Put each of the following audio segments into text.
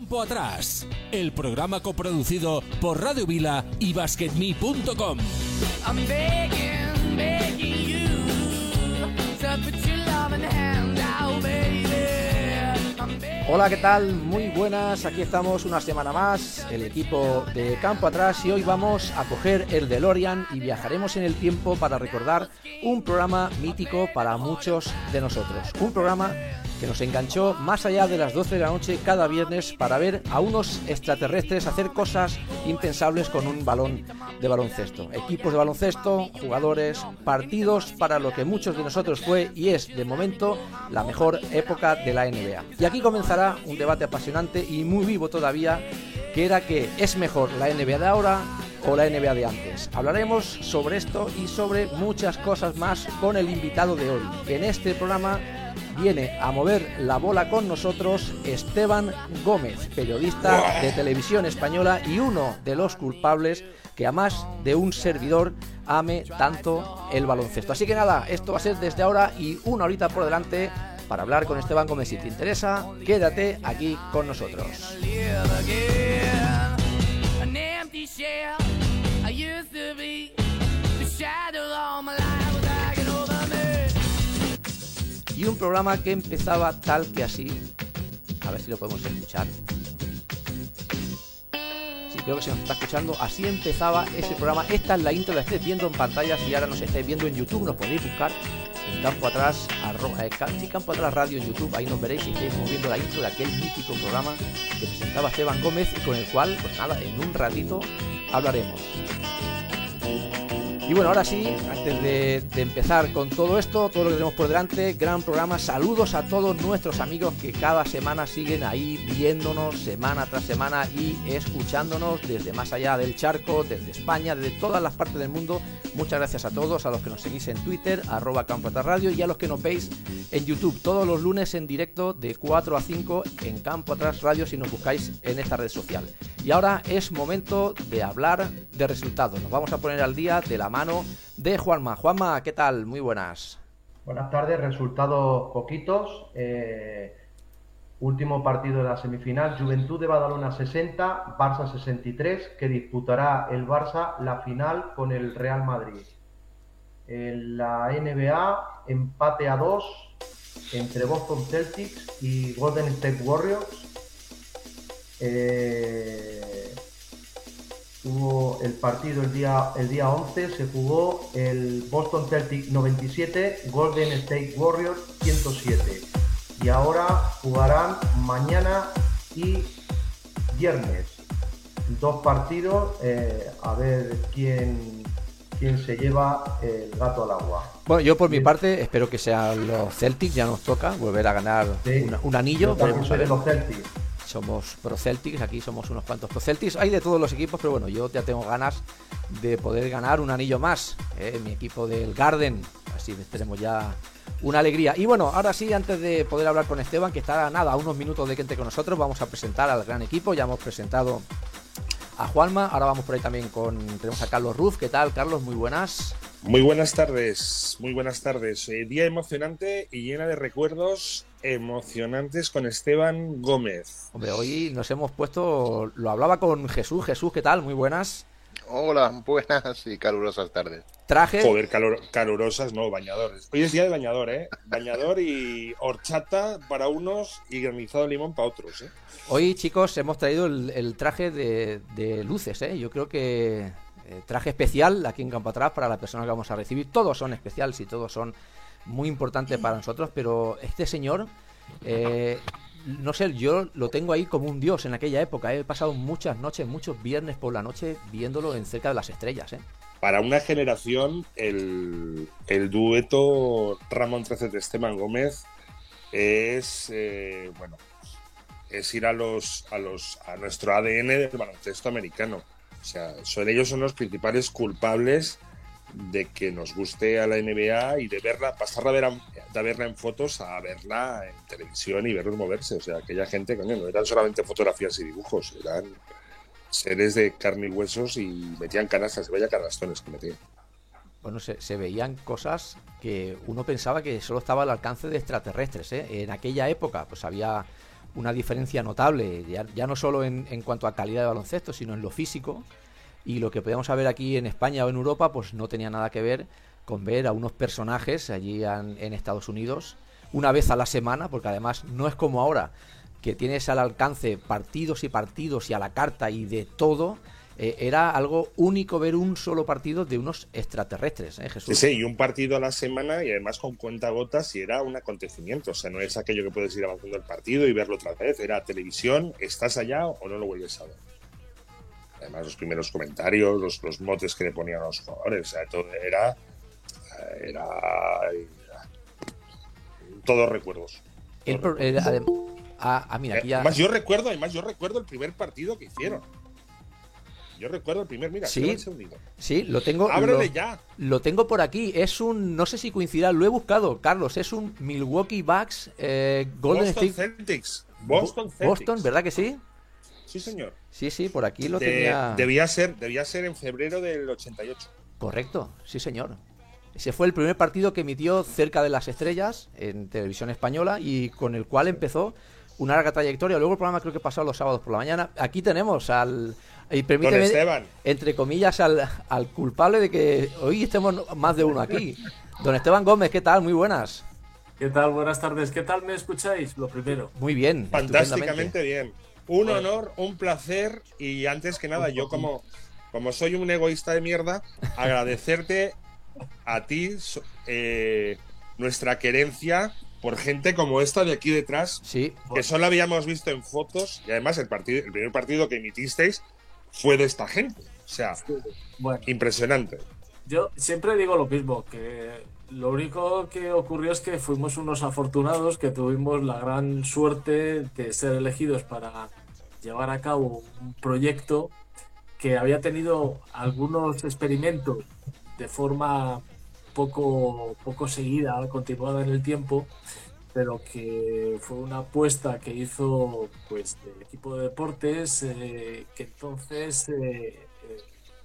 Campo Atrás, el programa coproducido por Radio Vila y BasketMe.com. Hola, ¿qué tal? Muy buenas, aquí estamos una semana más, el equipo de Campo Atrás y hoy vamos a coger el DeLorean y viajaremos en el tiempo para recordar un programa mítico para muchos de nosotros. Un programa que nos enganchó más allá de las 12 de la noche cada viernes para ver a unos extraterrestres hacer cosas impensables con un balón de baloncesto. Equipos de baloncesto, jugadores, partidos para lo que muchos de nosotros fue y es de momento la mejor época de la NBA. Y aquí comenzará un debate apasionante y muy vivo todavía que era que es mejor la NBA de ahora o la NBA de antes. Hablaremos sobre esto y sobre muchas cosas más con el invitado de hoy. En este programa viene a mover la bola con nosotros Esteban Gómez, periodista de televisión española y uno de los culpables que a más de un servidor ame tanto el baloncesto. Así que nada, esto va a ser desde ahora y una horita por delante para hablar con Esteban Gómez. Si te interesa, quédate aquí con nosotros. Y un programa que empezaba tal que así. A ver si lo podemos escuchar. Sí, creo que se nos está escuchando. Así empezaba ese programa. Esta es la intro, la estáis viendo en pantalla. Si ahora nos estáis viendo en YouTube, nos podéis buscar Campo Atrás, arro- eh, Campo Atrás Radio en YouTube. Ahí nos veréis y estáis viendo la intro de aquel mítico programa que presentaba Esteban Gómez y con el cual, pues nada, en un ratito hablaremos. Y bueno, ahora sí, antes de, empezar con todo esto, todo lo que tenemos por delante, gran programa, saludos a todos nuestros amigos que cada semana siguen ahí viéndonos semana tras semana y escuchándonos desde más allá del charco, desde España, desde todas las partes del mundo. Muchas gracias a todos, a los que nos seguís en Twitter, arroba Radio y a los que nos veis en YouTube todos los lunes en directo de 4 a 5 en Campo Atrás Radio si nos buscáis en esta red social. Y ahora es momento de hablar de resultados. Nos vamos a poner al día de la mano de Juanma. Juanma, ¿qué tal? Muy buenas. Buenas tardes, resultados poquitos. Eh, último partido de la semifinal, Juventud de Badalona 60, Barça 63, que disputará el Barça la final con el Real Madrid. En la NBA, empate a 2 entre Boston Celtics y Golden State Warriors. Eh, Hubo el partido el día, el día 11, se jugó el Boston Celtics 97, Golden State Warriors 107. Y ahora jugarán mañana y viernes. Dos partidos, eh, a ver quién, quién se lleva el gato al agua. Bueno, yo por mi parte espero que sean los Celtics, ya nos toca volver a ganar Sí. una- un anillo. Veremos a ver. los Celtics. Somos pro Celtics, aquí somos unos cuantos pro Celtics. Hay de todos los equipos, pero bueno, yo ya tengo ganas de poder ganar un anillo más. ¿eh? Mi equipo del Garden, así tenemos ya una alegría. Y bueno, ahora sí, antes de poder hablar con Esteban, que está nada, a unos minutos de que entre con nosotros, vamos a presentar al gran equipo. Ya hemos presentado a Juanma, ahora vamos por ahí también con. Tenemos a Carlos Ruz. ¿Qué tal, Carlos? Muy buenas. Muy buenas tardes, muy buenas tardes. Eh, día emocionante y llena de recuerdos emocionantes con Esteban Gómez. Hombre, hoy nos hemos puesto. Lo hablaba con Jesús. Jesús, ¿qué tal? Muy buenas. Hola, buenas y calurosas tardes. Traje. Joder, calor- calurosas, no, bañadores. Hoy es día de bañador, ¿eh? Bañador y horchata para unos y granizado de limón para otros, ¿eh? Hoy, chicos, hemos traído el, el traje de, de luces, ¿eh? Yo creo que eh, traje especial aquí en Campo Atrás para la persona que vamos a recibir. Todos son especiales y todos son muy importantes para nosotros, pero este señor, eh, no sé, yo lo tengo ahí como un dios en aquella época. ¿eh? He pasado muchas noches, muchos viernes por la noche viéndolo en cerca de las estrellas, ¿eh? Para una generación, el, el dueto Ramón 13 de Esteban Gómez es, bueno, es ir a los, a los, a nuestro ADN del baloncesto americano. O sea, son, ellos son los principales culpables de que nos guste a la NBA y de verla, pasar a, ver a- de verla en fotos a verla en televisión y verlos moverse. O sea, aquella gente, coño, no eran solamente fotografías y dibujos, eran seres de carne y huesos y metían canastas, vaya canastones que metían. Bueno, se, se veían cosas que uno pensaba que solo estaba al alcance de extraterrestres. ¿eh? En aquella época, pues había una diferencia notable, ya, no solo en cuanto a calidad de baloncesto, sino en lo físico. Y lo que podíamos ver aquí en España o en Europa, pues no tenía nada que ver con ver a unos personajes allí en, en Estados Unidos una vez a la semana, porque además no es como ahora, que tienes al alcance partidos y partidos y a la carta y de todo. eh, era algo único ver un solo partido de unos extraterrestres, ¿eh, Jesús? Sí, y un partido a la semana y además con cuentagotas y era un acontecimiento. O sea, no es aquello que puedes ir avanzando el partido y verlo otra vez. Era televisión, estás allá o no lo vuelves a ver. Además, los primeros comentarios, los, los motes que le ponían a los jugadores, o sea, todo era. Era. era- todos recuerdos. El pro- el- adem- ah, ah, mira, aquí ya. Además, yo recuerdo, además, yo recuerdo el primer partido que hicieron. Yo recuerdo el primer, mira, Sí. Sí, lo tengo. Ábrele lo- ya. Lo tengo por aquí. Es un. No sé si coincidirá. Lo he buscado, Carlos. Es un Milwaukee Bucks eh, Golden Boston State. Celtics. Boston Bo- Celtics. Boston, ¿verdad que sí? Sí, señor. Sí, sí, por aquí lo De- tenía. debía, ser, debía ser en febrero del 88. Correcto, sí, señor. Ese fue el primer partido que emitió cerca de las estrellas en televisión española y con el cual empezó una larga trayectoria. Luego el programa creo que pasó los sábados por la mañana. Aquí tenemos al. Y Don permíteme, Esteban. entre comillas, al, al culpable de que hoy estemos más de uno aquí. Don Esteban Gómez, ¿qué tal? Muy buenas. ¿Qué tal? Buenas tardes. ¿Qué tal me escucháis? Lo primero. Muy bien. Fantásticamente bien. Un honor, un placer y antes que nada, yo como, como soy un egoísta de mierda, agradecerte a ti eh, nuestra querencia por gente como esta de aquí detrás, Sí, que solo habíamos visto en fotos y además el, partido, el primer partido que emitisteis fue de esta gente. O sea, Bueno, impresionante. yo siempre digo lo mismo, que lo único que ocurrió es que fuimos unos afortunados que tuvimos la gran suerte de ser elegidos para llevar a cabo un proyecto que había tenido algunos experimentos de forma poco, poco seguida, continuada en el tiempo, pero que fue una apuesta que hizo pues el equipo de deportes eh, que entonces eh, eh,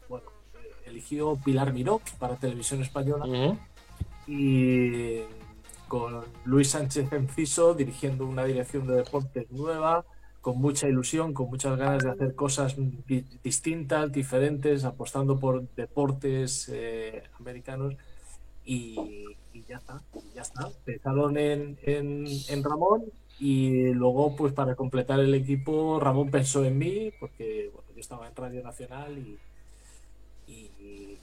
bueno, eh, eligió Pilar Miró para Televisión Española y con Luis Sánchez Enciso dirigiendo una dirección de deportes nueva, con mucha ilusión, con muchas ganas de hacer cosas di- distintas, diferentes, apostando por deportes eh, americanos y, y ya está, ya está. Empezaron en, en, en Ramón y luego pues para completar el equipo Ramón pensó en mí porque bueno, yo estaba en Radio Nacional y, y,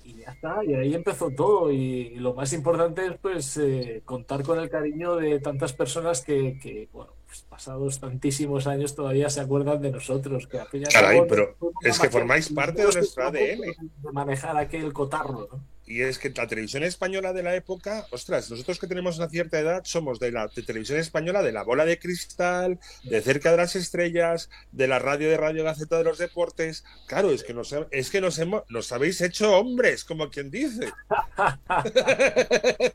y ya está, y ahí empezó todo. Y, y lo más importante es pues eh, contar con el cariño de tantas personas que, que, bueno, pues, pasados tantísimos años todavía se acuerdan de nosotros. Que Caray, pero es que formáis parte de nuestro ADN. De manejar aquel cotarro, ¿no? Y es que la televisión española de la época, ostras, nosotros que tenemos una cierta edad somos de la televisión española de la bola de cristal, de cerca de las estrellas, de la radio de Radio Gaceta de los Deportes. Claro, es que nos, es que nos, hemos, nos habéis hecho hombres, como quien dice.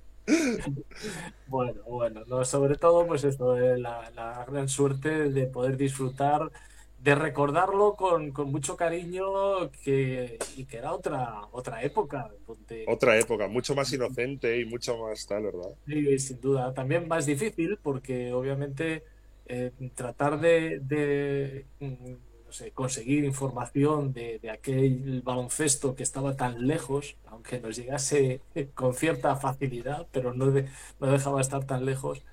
Bueno, bueno, no, sobre todo, pues esto, la, la gran suerte de poder disfrutar, de recordarlo con, con mucho cariño que, y que era otra, otra época, donde Otra época, mucho más inocente y mucho más tal, ¿verdad? Sí, sin duda. También más difícil porque obviamente eh, tratar de, de, mm, no sé, conseguir información de, de aquel baloncesto que estaba tan lejos, aunque nos llegase con cierta facilidad, pero no, de- no dejaba de estar tan lejos,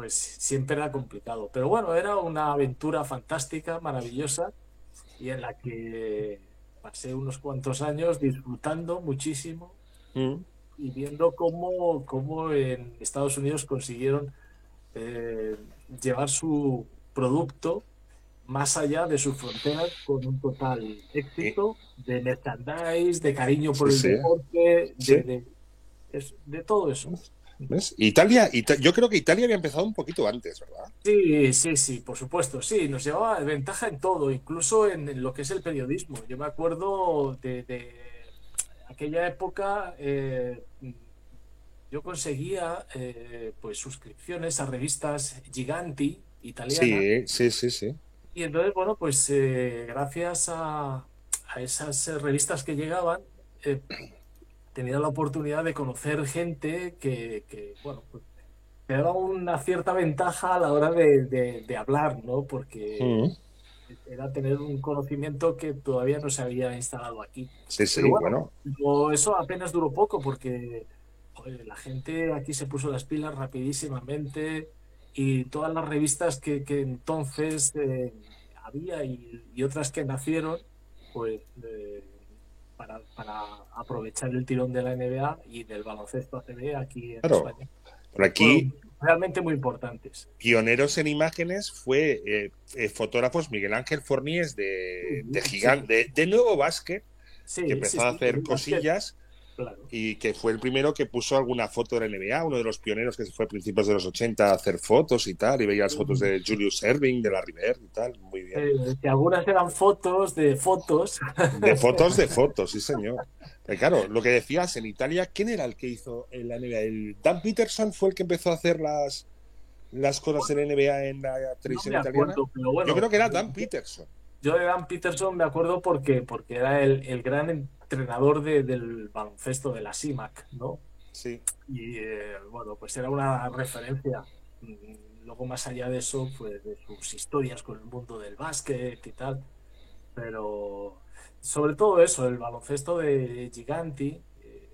pues siempre era complicado. Pero bueno, era una aventura fantástica, maravillosa, y en la que pasé unos cuantos años disfrutando muchísimo y viendo cómo, cómo en Estados Unidos consiguieron eh, llevar su producto más allá de sus fronteras con un total éxito de merchandise, de cariño por Sí, el sí. deporte, de, Sí. de- es- de todo eso. ¿Ves? Italia, Ita- yo creo que Italia había empezado un poquito antes, ¿verdad? Sí, sí, sí, por supuesto, sí, nos llevaba ventaja en todo, incluso en, lo que es el periodismo. Yo me acuerdo de, de aquella época, eh, yo conseguía eh, pues suscripciones a revistas giganti italianas Sí, sí, sí, sí. y entonces, bueno, pues eh, gracias a, a esas revistas que llegaban, eh, tenía la oportunidad de conocer gente que, que, bueno, pues, te daba una cierta ventaja a la hora de, de- de hablar, ¿no? Porque Mm. era tener un conocimiento que todavía no se había instalado aquí. Sí, sí, Pero bueno. Luego, eso apenas duró poco porque joder, la gente aquí se puso las pilas rapidísimamente y todas las revistas que, que entonces eh, había y, y otras que nacieron, pues eh, para, para aprovechar el tirón de la NBA y del baloncesto ACB aquí en Claro. España. Por aquí, Fueron realmente muy importantes. pioneros en imágenes fue eh, eh, fotógrafos Miguel Ángel Forníes de, de Gigante, de, de Nuevo Básquet, Sí, que empezó sí, a hacer sí, cosillas Claro. y que fue el primero que puso alguna foto de la NBA, uno de los pioneros que se fue a principios de los 80 a hacer fotos y tal, y veía las fotos de Julius Erving, de la River y tal, muy bien. Eh, que algunas eran fotos de fotos. De fotos, de fotos, sí señor. Eh, claro, lo que decías, en Italia, ¿quién era el que hizo en la NBA? ¿El Dan Peterson fue el que empezó a hacer las, las cosas en la NBA en la No televisión me italiana? pero bueno, Yo creo que era Dan Peterson. Yo de Dan Peterson me acuerdo porque, porque era el, el gran entrenador de- del baloncesto de la CIMAC, ¿no? Sí. Y eh, bueno, pues era una referencia. Mm, Luego, más allá de eso, pues de sus historias con el mundo del básquet y tal. Pero sobre todo eso, el baloncesto de Giganti. eh,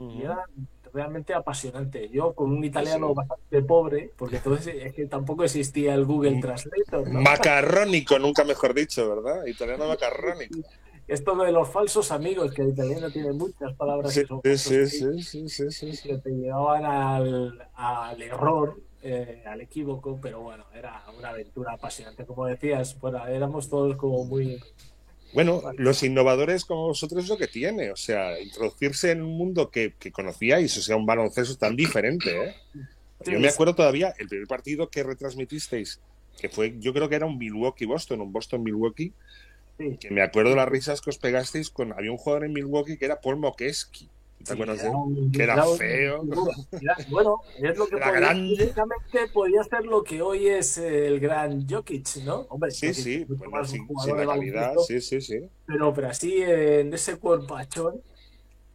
y era realmente apasionante. Yo con un italiano Sí. bastante pobre, porque entonces es que tampoco existía el Google Translator, ¿no? Macarrónico, nunca mejor dicho, ¿verdad? Italiano macarrónico. Esto de los falsos amigos, que el italiano tiene muchas palabras Sí, que son sí, sí, sí, que te llevaban al, al error, eh, al equívoco, pero bueno, era una aventura apasionante. Como decías, bueno, éramos todos como muy... Bueno, los innovadores como vosotros es lo que tiene, o sea, introducirse en un mundo que, que conocíais, o sea, un baloncesto tan diferente, ¿eh? Yo me acuerdo todavía, el primer partido que retransmitisteis, que fue, yo creo que era un Milwaukee-Boston, un Boston-Milwaukee, Sí, que me acuerdo las risas que os pegasteis con, había un jugador en Milwaukee que era Paul Mokeski, ¿te sí, acuerdas de era él? un- Que era un- feo. era- bueno, es lo que Era podía, grande. podía ser lo que hoy es el gran Jokic, ¿no? Hombre, Sí, Jokic sí, bueno, sin, sin la calidad, sí, sí, sí. Pero, pero así en ese cuerpachón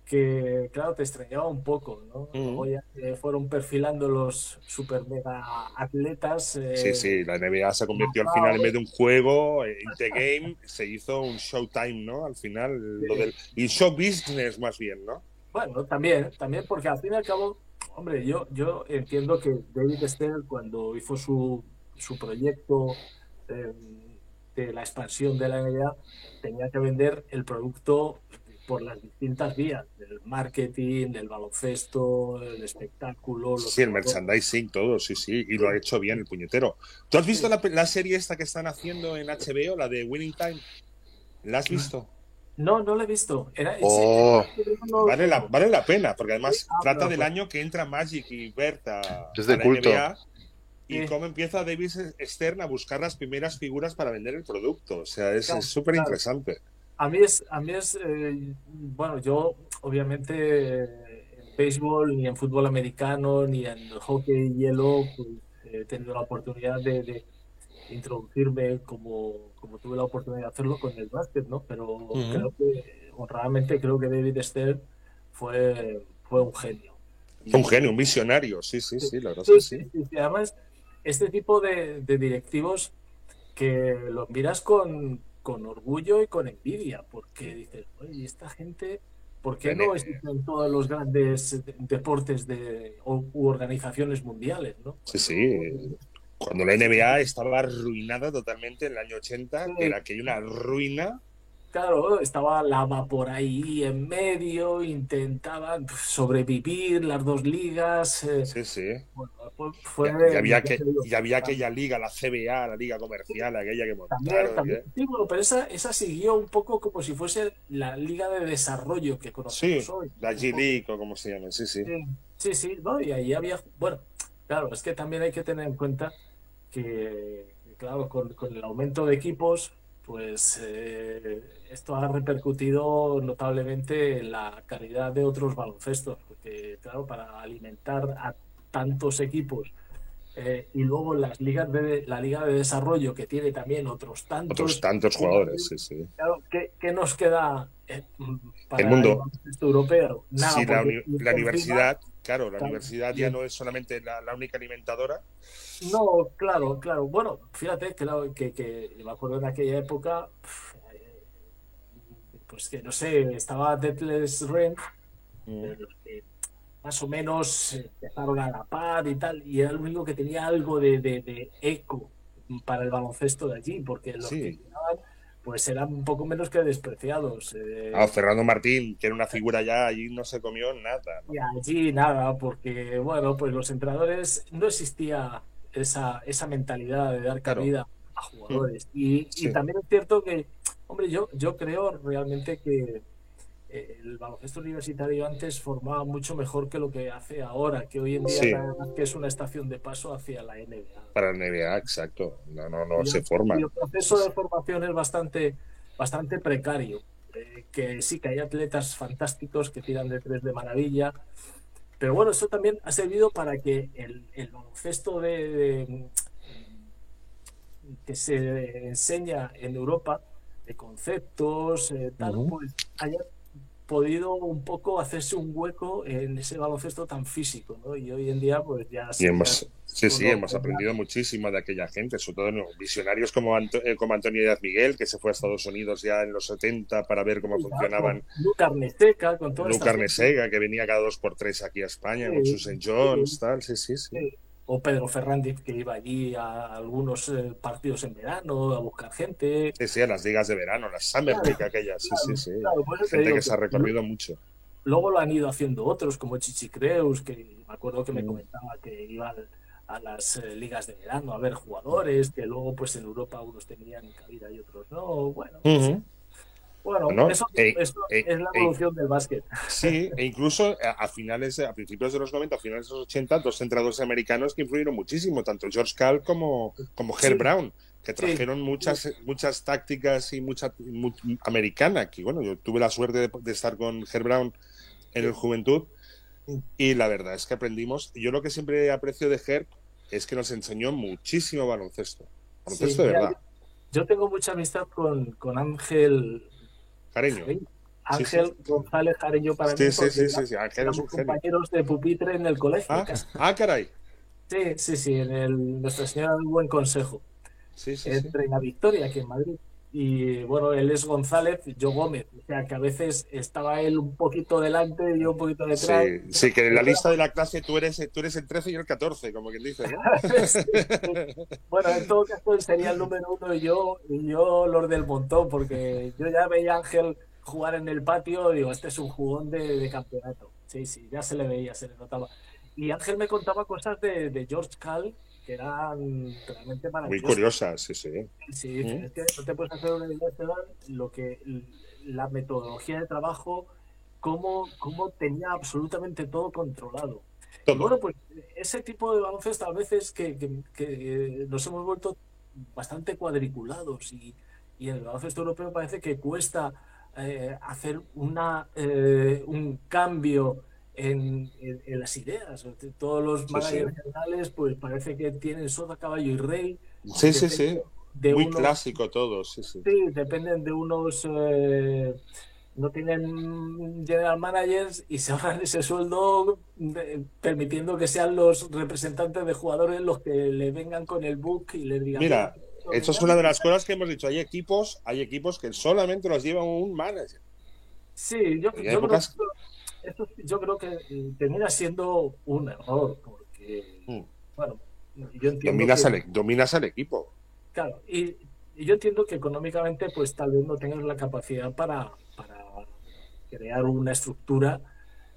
que, claro, te extrañaba un poco, ¿no? Mm. Luego ya fueron perfilando los super mega atletas. eh, Sí, sí, la NBA se convirtió al final en vez de un juego, eh, the game, se hizo un showtime, ¿no? Al final, lo del, y show business más bien, ¿no? Bueno, también, también porque al fin y al cabo, hombre, yo, yo entiendo que David Stern cuando hizo su, su proyecto eh, de la expansión de la NBA tenía que vender el producto por las distintas vías, del marketing, del baloncesto, el espectáculo. los Sí, el merchandising, todo, sí, sí, y lo ha hecho bien el puñetero. ¿Tú has visto la, la serie esta que están haciendo en HBO, la de Winning Time? ¿La has visto? No, no lo he visto. Era, Oh, no- Vale la, vale la pena, porque además Ah, trata del año que entra Magic y Bert a, Es de a la culto. NBA y Sí. cómo empieza David Stern a buscar las primeras figuras para vender el producto. O sea, es Claro, es súper interesante. A mí es, a mí es eh, bueno, yo obviamente eh, en béisbol, ni en fútbol americano, ni en hockey y hielo, pues, he tenido la oportunidad de, de introducirme como, como tuve la oportunidad de hacerlo con el básquet, ¿no? Pero creo que, honradamente, creo que David Stern fue, fue un genio. Un genio, un visionario, sí, sí, sí, la verdad es que sí, sí. Además, este tipo de, de directivos que los miras con, con orgullo y con envidia, porque dices, oye, ¿y esta gente, ¿por qué no existen todos los grandes de- deportes de, o, u organizaciones mundiales, ¿no? Sí, sí. Cuando la NBA estaba arruinada totalmente en el año 80, Sí. que era aquella una ruina. Claro, estaba Lava por ahí en medio, intentaban pues, sobrevivir las dos ligas. eh, Sí, sí. bueno, fue- fue- Y, había que, y había aquella liga, la CBA, la liga comercial, aquella que También, montaron. también. que- Sí, bueno, pero esa, esa siguió un poco como si fuese la liga de desarrollo que Sí, conocemos hoy. la G League o como se llame, sí, sí. Sí, sí, sí, ¿no? Y ahí había, bueno, claro, es que también hay que tener en cuenta que, que, claro, con, con el aumento de equipos, pues eh, esto ha repercutido notablemente en la calidad de otros baloncestos, porque, claro, para alimentar a tantos equipos eh, y luego las ligas de la liga de desarrollo que tiene también otros tantos Otros tantos jugadores, sí, sí. Claro, ¿qué, qué nos queda eh, para El mundo. baloncesto europeo? Nada, Sí, la, uni- universidad, Claro, la Claro, universidad ya no es solamente la, la única alimentadora. No, claro, claro. Bueno, fíjate que, la- que, que me acuerdo en aquella época, pues que no sé, estaba Deathless Rent, que más o menos empezaron a la par y tal, y era el único que tenía algo de, de- de eco para el baloncesto de allí, porque los Sí. que llegaban, pues eran un poco menos que despreciados. eh, Ah, Fernando Martín, que era una figura ya, allí no se comió nada. ¿no? Y allí nada, porque bueno, pues los entrenadores no existía esa, esa mentalidad de dar Claro. cabida a jugadores. Y, y Sí. también es cierto que, hombre, yo, yo creo realmente que el baloncesto universitario antes formaba mucho mejor que lo que hace ahora, que hoy en día Sí. la que es una estación de paso hacia la NBA. Para la NBA, exacto. No, no, no Y se el- forma. Y el proceso de formación es bastante, bastante precario. Eh, que sí, que hay atletas fantásticos que tiran de tres de maravilla. Pero bueno, eso también ha servido para que el, el baloncesto de, de- que se enseña en Europa, de conceptos, eh, tal, Ujú. pues haya podido un poco hacerse un hueco en ese baloncesto tan físico, ¿no? Y hoy en día, pues ya Y hemos, sí, sí, Todo- hemos aprendido muchísimo de aquella gente, sobre todo ¿no? visionarios como, Anto- eh, como Antonio Díaz Miguel, que se fue a Estados Unidos ya en los 70 para ver cómo funcionaban. Luca Arneseca, con toda Luca. Arnesega, que venía cada dos por tres aquí a España, con Sí, sus St. John's, sí. tal, sí, sí, sí. O Pedro Fernández, que iba allí a algunos eh, partidos en verano a buscar gente. Sí, sí, a las ligas de verano, las Summer Claro, League aquellas, sí, sí, sí. Claro, Gente que se ha recorrido mucho. Luego lo han ido haciendo otros, como Chichi Creus, que me acuerdo que me Mm. comentaba que iban a las eh, ligas de verano a ver jugadores, que luego pues en Europa unos tenían cabida y otros no. Bueno, Ujú. Bueno eso, e- eso e- es la e- evolución del básquet. Sí, e incluso a, finales, a principios de los 90, a finales de los 80, dos entrenadores americanos que influyeron muchísimo, tanto George Karl como, como Herb Sí. Brown, que Sí. trajeron muchas, muchas tácticas y mucha mu- americana. Que bueno, yo tuve la suerte de, de estar con Herb Brown en el Juventud y la verdad es que aprendimos. Yo lo que siempre aprecio de Herb es que nos enseñó muchísimo baloncesto. Baloncesto Sí, de verdad. Yo tengo mucha amistad con, con Ángel Cariño. Ángel González Jareño para mí. sí, sí, sí, Ángel es genio. compañeros de pupitre en el colegio. Ah, ah, caray. Sí, sí, sí, en el Nuestra Señora del Buen Consejo. Sí, sí, sí. entre la Victoria aquí en Madrid. Y bueno, él es González, yo Gómez. O sea que a veces estaba él un poquito delante y yo un poquito detrás. Sí, sí, que en la lista de la clase tú eres, tú eres el 13 y el 14, como quien dice, ¿no? Sí, sí. Bueno, en todo caso él sería el número uno y yo, y yo los del montón, porque yo ya veía a Ángel jugar en el patio, digo, este es un jugón de, de campeonato. Sí, sí, ya se le veía, se le notaba. Y Ángel me contaba cosas de, de George Cal que eran realmente Muy maravillosas. curiosas, sí, sí. Sí, Mm. es que no te puedes hacer una idea, Esteban, lo que la metodología de trabajo, cómo, cómo tenía absolutamente todo controlado. Y bueno, pues ese tipo de baloncesto a veces que, que- que nos hemos vuelto bastante cuadriculados y, y en el baloncesto europeo parece que cuesta eh, hacer una, eh, un cambio en, en- en las ideas. Todos los Sí, managers sí. generales pues parece que tienen soda, caballo y rey. Sí, sí, sí. de Muy unos- clásico todo, sí, sí. Sí, dependen de unos. eh, no tienen general managers y se ahorran ese sueldo de- permitiendo que sean los representantes de jugadores los que le vengan con el book y les digan. Mira, "Mira, Eso es una de las cosas que hemos dicho. Hay equipos, hay equipos que solamente los lleva un manager. Sí, yo, yo creo, épocas- esto- yo creo que eh, termina siendo un error porque, Mm. bueno, yo entiendo Dominas, que- al, e- dominas al equipo. Claro, y, y yo entiendo que económicamente pues tal vez no tengas la capacidad para, para crear una estructura,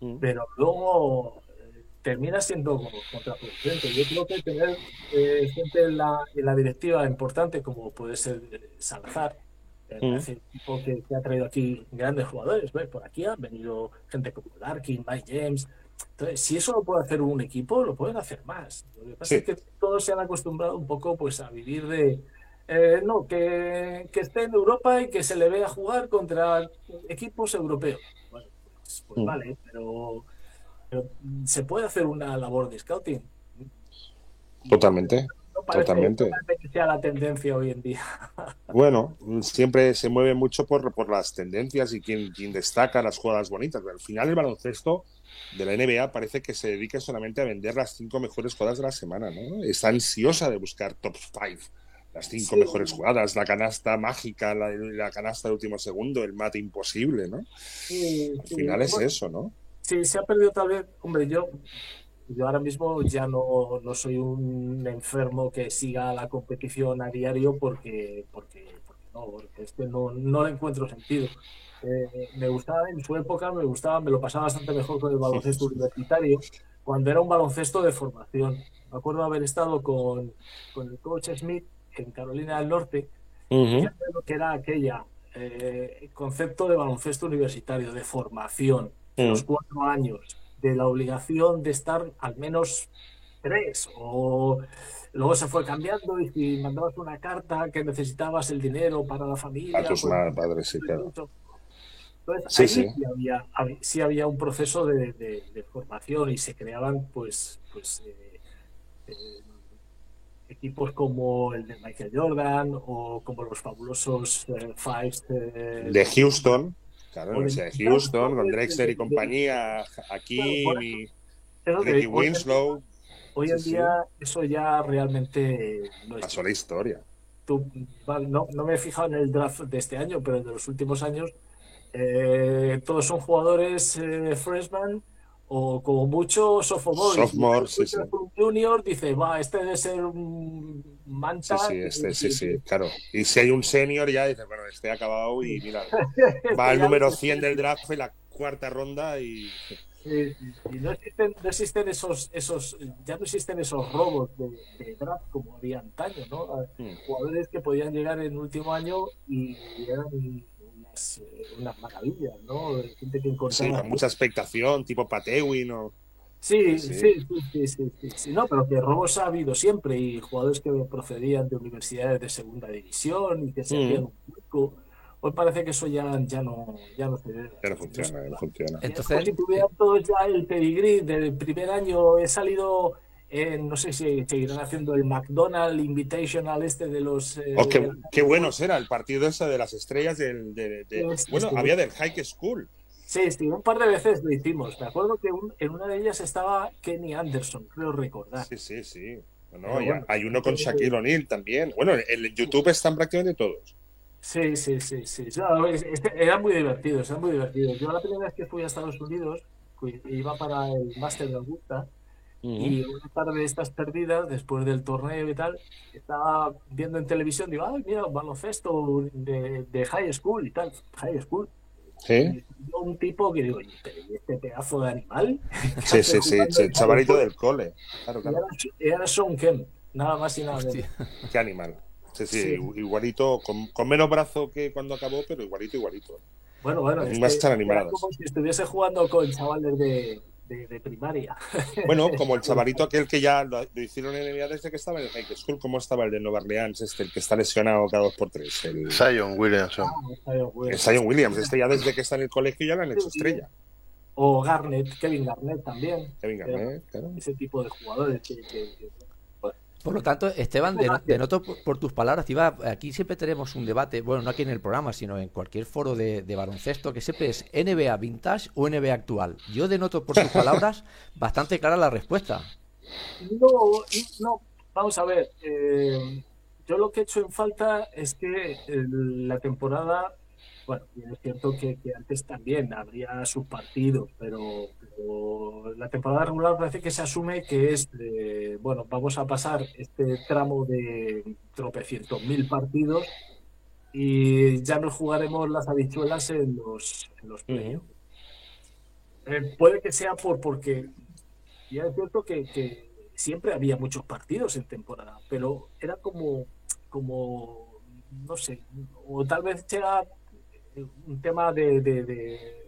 Mm. pero luego eh, termina siendo contraproducente. Yo creo que tener eh, gente en la, en la directiva importante como puede ser eh, Salazar, Mm. un tipo que, que ha traído aquí grandes jugadores, ¿ves? Por aquí han venido gente como Larkin, Mike James. Entonces, si eso lo puede hacer un equipo, lo pueden hacer más. Lo que pasa Sí. es que todos se han acostumbrado un poco pues a vivir de, eh, no, que, que esté en Europa y que se le vea jugar contra equipos europeos. Bueno, pues, pues Mm. vale, pero, pero se puede hacer una labor de scouting. Totalmente. Parece, Totalmente. que sea la tendencia hoy en día. Bueno, siempre se mueve mucho por, por las tendencias y quien, quien destaca las jugadas bonitas. Pero al final el baloncesto de la NBA parece que se dedica solamente a vender las cinco mejores jugadas de la semana, ¿no? Está ansiosa de buscar top five, las cinco Sí. mejores jugadas, la canasta mágica, la, la canasta de último segundo, el mate imposible, ¿no? Sí, Al sí. final es Bueno, eso, ¿no? Sí, se ha perdido tal vez, hombre, yo, yo ahora mismo ya no, no soy un enfermo que siga la competición a diario porque, porque, porque no, porque es que no, no le encuentro sentido. Eh, me gustaba en su época, me gustaba, me lo pasaba bastante mejor con el baloncesto universitario, cuando era un baloncesto de formación. Me acuerdo haber estado con, con el coach Smith en Carolina del Norte, sé lo que era aquella eh, concepto de baloncesto universitario, de formación, los cuatro años, de la obligación de estar al menos tres, o luego se fue cambiando y si mandabas una carta que necesitabas el dinero para la familia, A tus pues, padres, sí, claro. entonces, Sí, ahí sí. sí había, hab- sí había un proceso de, de- de formación y se creaban pues, pues eh, eh, equipos como el de Michael Jordan o como los fabulosos eh, Fives eh, De Houston, claro, o de Houston, con Drexler y compañía, Hakim Claro, Ricky Winslow, hoy en sí. día eso ya realmente no es pasó la historia. tú- no, no me he fijado en el draft de este año, pero de los últimos años, eh, todos son jugadores eh, freshman o como mucho sophomore. Sophomore, sí, sí. junior dice, va, este debe ser un Sí, manta. sí, este, sí, y- sí, claro. Y si hay un senior ya dices, bueno, este ha acabado y mira, este va al número 100 del draft en la cuarta ronda y Sí, y no existen, no existen esos, esos, ya no existen esos robos de, de draft como había antaño, ¿no? Mm. Jugadores que podían llegar en último año y eran unas, eh, unas maravillas, ¿no? Gente que sí, encontraba. con mucha expectación, tipo Patewin o... Sí, Sí. sí, sí, sí, sí, sí, sí, no, pero que robos ha habido siempre y jugadores que procedían de universidades de segunda división y que se Mm. un hueco. Hoy parece que eso ya, ya no, ya no se ve. Ya no funciona, ya no funciona. Entonces, después, si tuvieran todos ya el pedigrí del primer año, he salido, en, no sé si seguirán haciendo el McDonald's Invitational este de los... eh, Oh, qué, de la- qué buenos era el partido ese de las estrellas del... de- bueno, había del High School. Sí, sí, un par de veces lo hicimos. Me acuerdo que un- en una de ellas estaba Kenny Anderson, creo recordar. Sí, sí, sí. Bueno, hay uno con. Shaquille O'Neal también. Bueno, en YouTube están prácticamente todos. Sí, sí, sí, sí. No, es- es- eran muy divertidos, eran muy divertidos. Yo la primera vez que fui a Estados Unidos, fui- iba para el Máster de Augusta y una tarde de estas perdidas, después del torneo y tal, estaba viendo en televisión, digo, ay, mira, un baloncesto de, de high school y tal, high school. Sí, Y yo un tipo que digo, "Oye, pero ¿y este pedazo de animal? ¿Qué sí, sí, sí, el chavalito del cole. Claro, school?" claro. Y era, era Sean Kemp, nada más y nada menos. Qué animal. Sí, sí, Sí. igualito, con, con menos brazo que cuando acabó, pero igualito, igualito. Bueno, bueno, es que como si estuviese jugando con chavales de, de, de primaria. Bueno, como el chavalito aquel que ya lo, lo hicieron en NBA desde que estaba en el High School, ¿cómo estaba el de Nueva Orleans, este, el que está lesionado cada dos por tres? El, Zion Williamson. el Zion Williams, este ya desde que está en el colegio ya lo han hecho estrella. O Garnett, Kevin Garnett también. Kevin Garnett, claro. Ese tipo de jugadores que, que- que- Por lo tanto, Esteban, de, denoto por, por tus palabras, iba, aquí siempre tenemos un debate, bueno, no aquí en el programa, sino en cualquier foro de, de baloncesto, que siempre es NBA vintage o NBA actual. Yo denoto por tus palabras bastante clara la respuesta. No, no, vamos a ver. eh, yo lo que he hecho en falta es que el- la temporada, bueno, es cierto que, que antes también habría sus partidos, pero, la temporada regular parece que se asume que es, de, bueno, vamos a pasar este tramo de tropecientos mil partidos y ya nos jugaremos las habichuelas en los, en los playoffs. Eh, puede que sea por porque ya es cierto que, que siempre había muchos partidos en temporada, pero era como, como no sé, o tal vez era un tema de, de- de-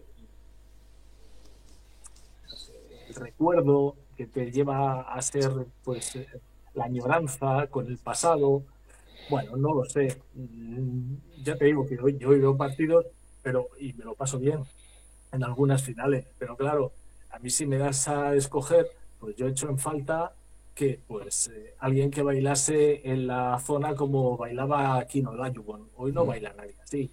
no sé, el recuerdo que te lleva a ser pues eh, la añoranza con el pasado. Bueno, no lo sé. Mm, Ya te digo que hoy yo veo partidos, pero y me lo paso bien en algunas finales, pero claro, a mí si me das a escoger, pues yo echo en falta que pues eh, alguien que bailase en la zona como bailaba Kino Olajuwon. Hoy no baila nadie así,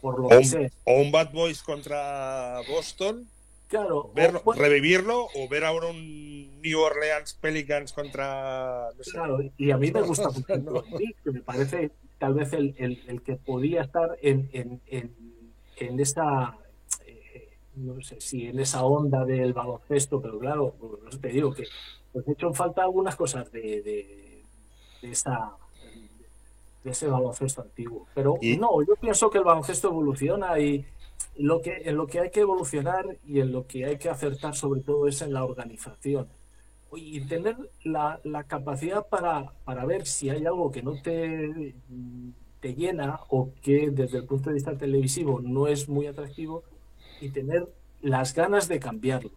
por lo O que un, sé. o un Bad Boys contra Boston, Claro, verlo, o- bueno, revivirlo, o ver ahora un New Orleans Pelicans contra. no sé. Claro, y a mí me gusta mucho que me parece tal vez el, el- el que podía estar en, en, en, en esa, eh, no sé si en esa onda del baloncesto, pero claro, te digo que pues he hecho falta algunas cosas de, de, de esa de ese baloncesto antiguo. Pero Y- no, yo pienso que el baloncesto evoluciona y lo que, en lo que hay que evolucionar y en lo que hay que acertar sobre todo es en la organización y tener la, la capacidad para, para ver si hay algo que no te, te llena o que desde el punto de vista televisivo no es muy atractivo y tener las ganas de cambiarlo.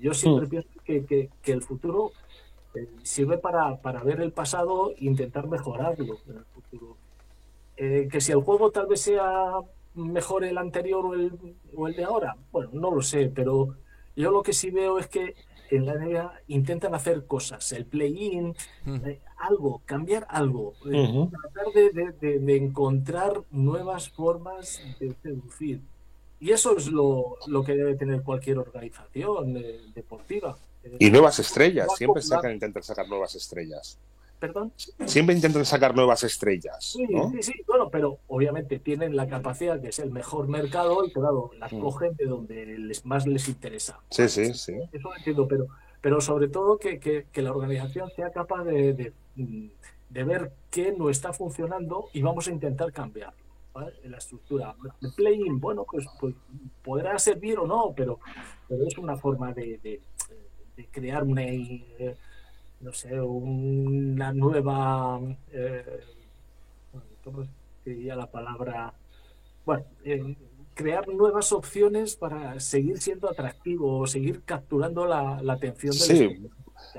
Yo siempre pienso que, que- que el futuro eh, sirve para, para ver el pasado e intentar mejorarlo en el futuro. Eh, que si el juego tal vez sea mejor el anterior o el, o el de ahora, bueno, no lo sé, pero yo lo que sí veo es que en la NBA intentan hacer cosas, el play-in, eh, algo, cambiar algo, eh, tratar de, de- de- de encontrar nuevas formas de seducir. Y eso es lo, lo que debe tener cualquier organización eh, deportiva. Eh, Y nuevas estrellas, siempre sacan, intentan sacar nuevas estrellas. Perdón. Siempre intentan sacar nuevas estrellas, Sí, ¿no? sí, sí, bueno, pero obviamente tienen la capacidad que es el mejor mercado y claro, las Mm. cogen de donde les, más les interesa. Sí, sí, sí. Eso lo entiendo, pero, pero sobre todo que, que- que la organización sea capaz de, de, mm, de ver qué no está funcionando y vamos a intentar. En la estructura. El play-in, bueno, pues, pues podrá servir o no, pero, pero es una forma de, de- de crear una, eh, no sé, una nueva, eh, ¿cómo sería la palabra? Bueno, eh, crear nuevas opciones para seguir siendo atractivo o seguir capturando la, la atención del Sí.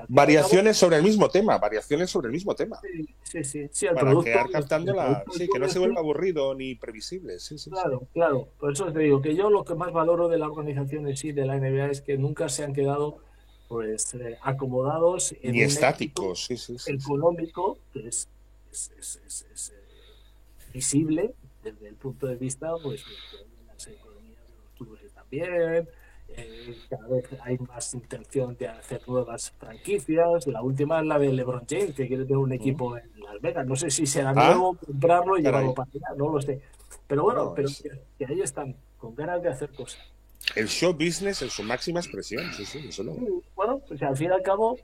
Variaciones sobre el mismo tema, variaciones sobre el mismo tema. Sí, sí, sí, el Para producto- quedar captando la. Sí, que no se vuelva aburrido ni previsible. Sí, sí, sí. Claro, claro. Por eso te digo que yo lo que más valoro de la organización en sí, de la NBA, es que nunca se han quedado pues eh, acomodados en un estáticos. Sí, sí, éxito sí. económico que es, es- es- es- es, eh, visible desde el punto de vista pues de las economías de los clubes también. eh, cada vez hay más intención de hacer nuevas franquicias. La última es la de LeBron James, que quiere tener un equipo en Las Vegas. No sé si será Ah, nuevo, comprarlo y caray. llevarlo para allá, no lo sé. Pero bueno, No, pero que ahí están, con ganas de hacer cosas. El show business en su máxima expresión. Sí, sí, eso no. Bueno, pues al fin y al cabo,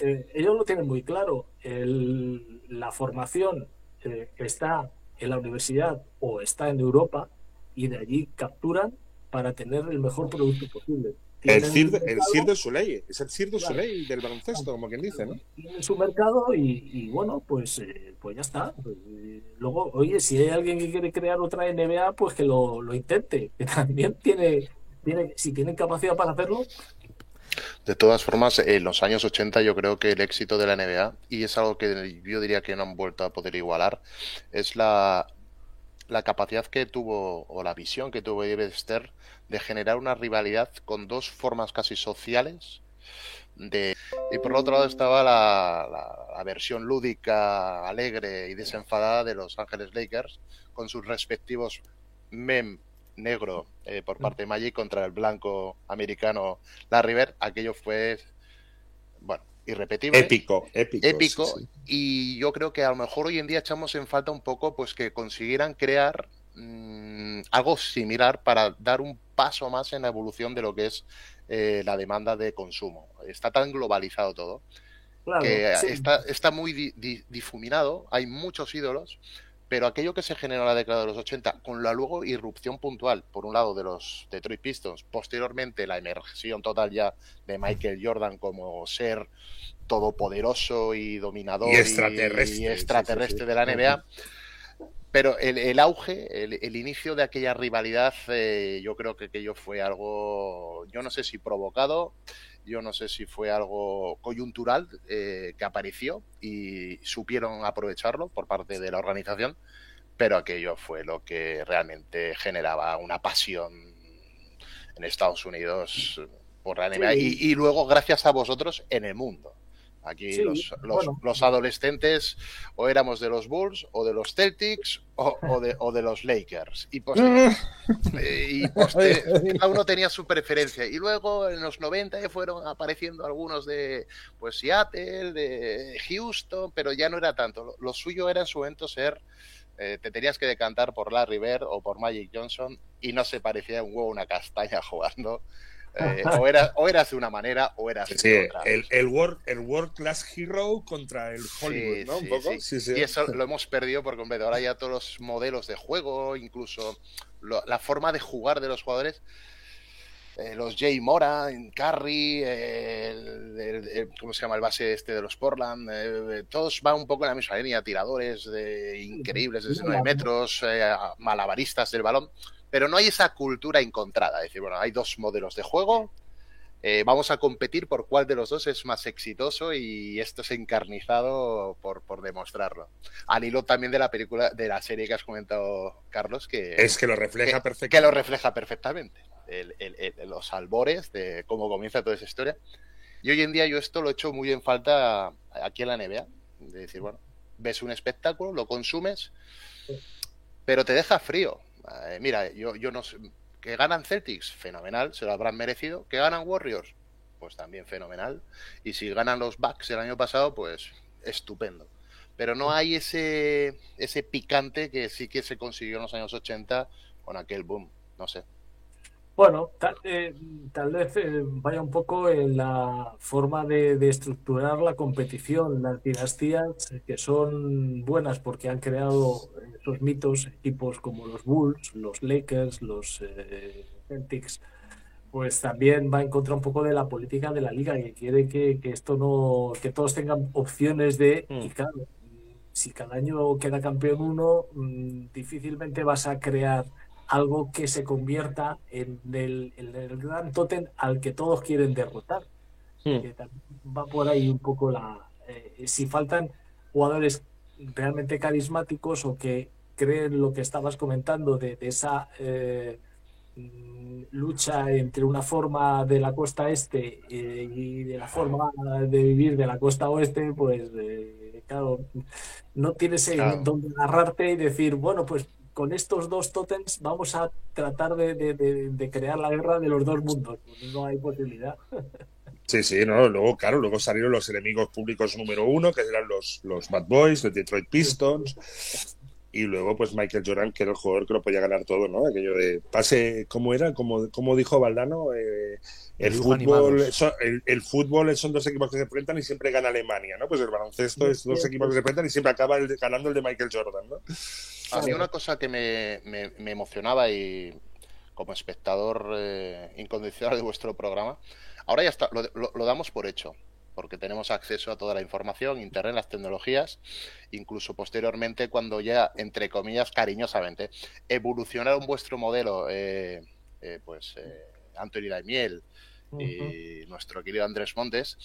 eh, ellos lo tienen muy claro. El- la formación eh, está en la universidad o está en Europa y de allí capturan para tener el mejor producto posible. El su el du Soleil. Es el Cirque du Claro. Soleil del baloncesto, como quien dice, ¿no? tienen su mercado y, y bueno, pues, eh, pues ya está. Pues, eh, luego, oye, si hay alguien que quiere crear otra NBA, pues que lo, lo intente, que también tiene, si tienen capacidad para hacerlo, De todas formas, en los años 80 yo creo que el éxito de la NBA, y es algo que yo diría que no han vuelto a poder igualar, es la, la capacidad que tuvo, o la visión que tuvo David de generar una rivalidad con dos formas casi sociales. De, y por otro lado estaba la versión lúdica, alegre y desenfadada de los Ángeles Lakers, con sus respectivos mem negro eh, por parte de Magic contra el blanco americano la River, aquello fue, bueno, irrepetible. Épico, épico. épico. sí, sí. Y yo creo que a lo mejor hoy en día echamos en falta un poco pues que consiguieran crear mm, algo similar para dar un paso más en la evolución de lo que es eh, la demanda de consumo. Está tan globalizado todo claro, que sí. está, está muy di- di- difuminado, hay muchos ídolos, pero aquello que se generó en la década de los 80, con la luego irrupción puntual, por un lado de los Detroit Pistons, posteriormente la emersión total ya de Michael Jordan como ser todopoderoso y dominador Y extraterrestre, y extraterrestre sí, sí, sí. de la NBA. Pero el, el auge, el, el inicio de aquella rivalidad, eh, yo creo que aquello fue algo, yo no sé si provocado, yo no sé si fue algo coyuntural eh, que apareció y supieron aprovecharlo por parte de la organización, pero aquello fue lo que realmente generaba una pasión en Estados Unidos por la NBA Sí. y, y luego, gracias a vosotros, en el mundo. Aquí Sí, los, los- bueno. los adolescentes o éramos de los Bulls o de los Celtics o, o de, o de los Lakers. Y, poste- eh, y poste- cada uno tenía su preferencia. Y luego en los 90 ya fueron apareciendo algunos de pues Seattle, de Houston, pero ya no era tanto. Lo, lo suyo era en su momento ser, eh, te tenías que decantar por Larry Bird o por Magic Johnson y no se parecía un huevo una castaña jugando. Eh, o, era, o eras de una manera o eras Sí, de otra. el, el, world, el World Class Hero contra el Hollywood, Sí, ¿no? sí, Un poco. sí. Sí, sí. Y eso lo hemos perdido por completo. Ahora ya todos los modelos de juego, incluso lo- la forma de jugar de los jugadores, eh, los Jay Mora, Curry, eh, el, el- el- ¿cómo se llama el base este de los Portland? Eh, todos van un poco en la misma línea, tiradores de, increíbles desde 9 metros, eh, malabaristas del balón, pero no hay esa cultura encontrada. Es decir, bueno, hay dos modelos de juego, eh, vamos a competir por cuál de los dos es más exitoso y esto es encarnizado por, por demostrarlo. Al hilo también de la película, de la serie que has comentado, Carlos, que, Es que lo refleja que- perfectamente. que lo refleja perfectamente. El- el- el- los albores de cómo comienza toda esa historia. Y hoy en día yo esto lo echo muy en falta aquí en la NBA. De decir, bueno, ves un espectáculo, lo consumes, pero te deja frío. Mira, yo, yo no sé, que ganan Celtics, fenomenal, se lo habrán merecido. Que ganan Warriors, pues también fenomenal. Y si ganan los Bucks el año pasado, pues estupendo. Pero no hay ese, ese picante que sí que se consiguió en los años 80 con aquel boom. No sé. Bueno, tal, eh, tal vez eh, vaya un poco en la forma de, de estructurar la competición, las dinastías eh, que son buenas porque han creado esos mitos, equipos como los Bulls, los Lakers, los eh, Celtics, pues también va en contra un poco de la política de la liga que quiere que, que esto no, que todos tengan opciones de, y claro, si cada año queda campeón uno, mm, difícilmente vas a crear algo que se convierta en el, en el gran tótem al que todos quieren derrotar. Que también va por ahí un poco la... eh, si faltan jugadores realmente carismáticos o que creen lo que estabas comentando de, de esa eh, lucha entre una forma de la costa este eh, y de la forma de vivir de la costa oeste, pues eh, claro, no tienes Claro. donde agarrarte y decir, bueno, pues con estos dos tótems vamos a tratar de, de- de- de crear la guerra de los dos mundos. No hay posibilidad. Sí, sí, no, luego, claro, luego salieron los enemigos públicos número uno, que eran los, los Bad Boys, los Detroit Pistons, y luego, pues Michael Jordan, que era el jugador que lo podía ganar todo, ¿no? Aquello de pase, ¿cómo era? Como, como dijo Valdano, eh, el fútbol, so- el, el fútbol son dos equipos que se enfrentan y siempre gana Alemania, ¿no? Pues el baloncesto es dos equipos que se enfrentan y siempre acaba el ganando el de Michael Jordan, ¿no? A mí una cosa que me, me- me emocionaba y como espectador eh, incondicional de vuestro programa, ahora ya está, lo, lo- lo damos por hecho, porque tenemos acceso a toda la información, Internet, las tecnologías, incluso posteriormente cuando ya, entre comillas, cariñosamente, evolucionaron vuestro modelo, eh, eh, pues eh, Anthony Daimiel y nuestro querido Andrés Montes,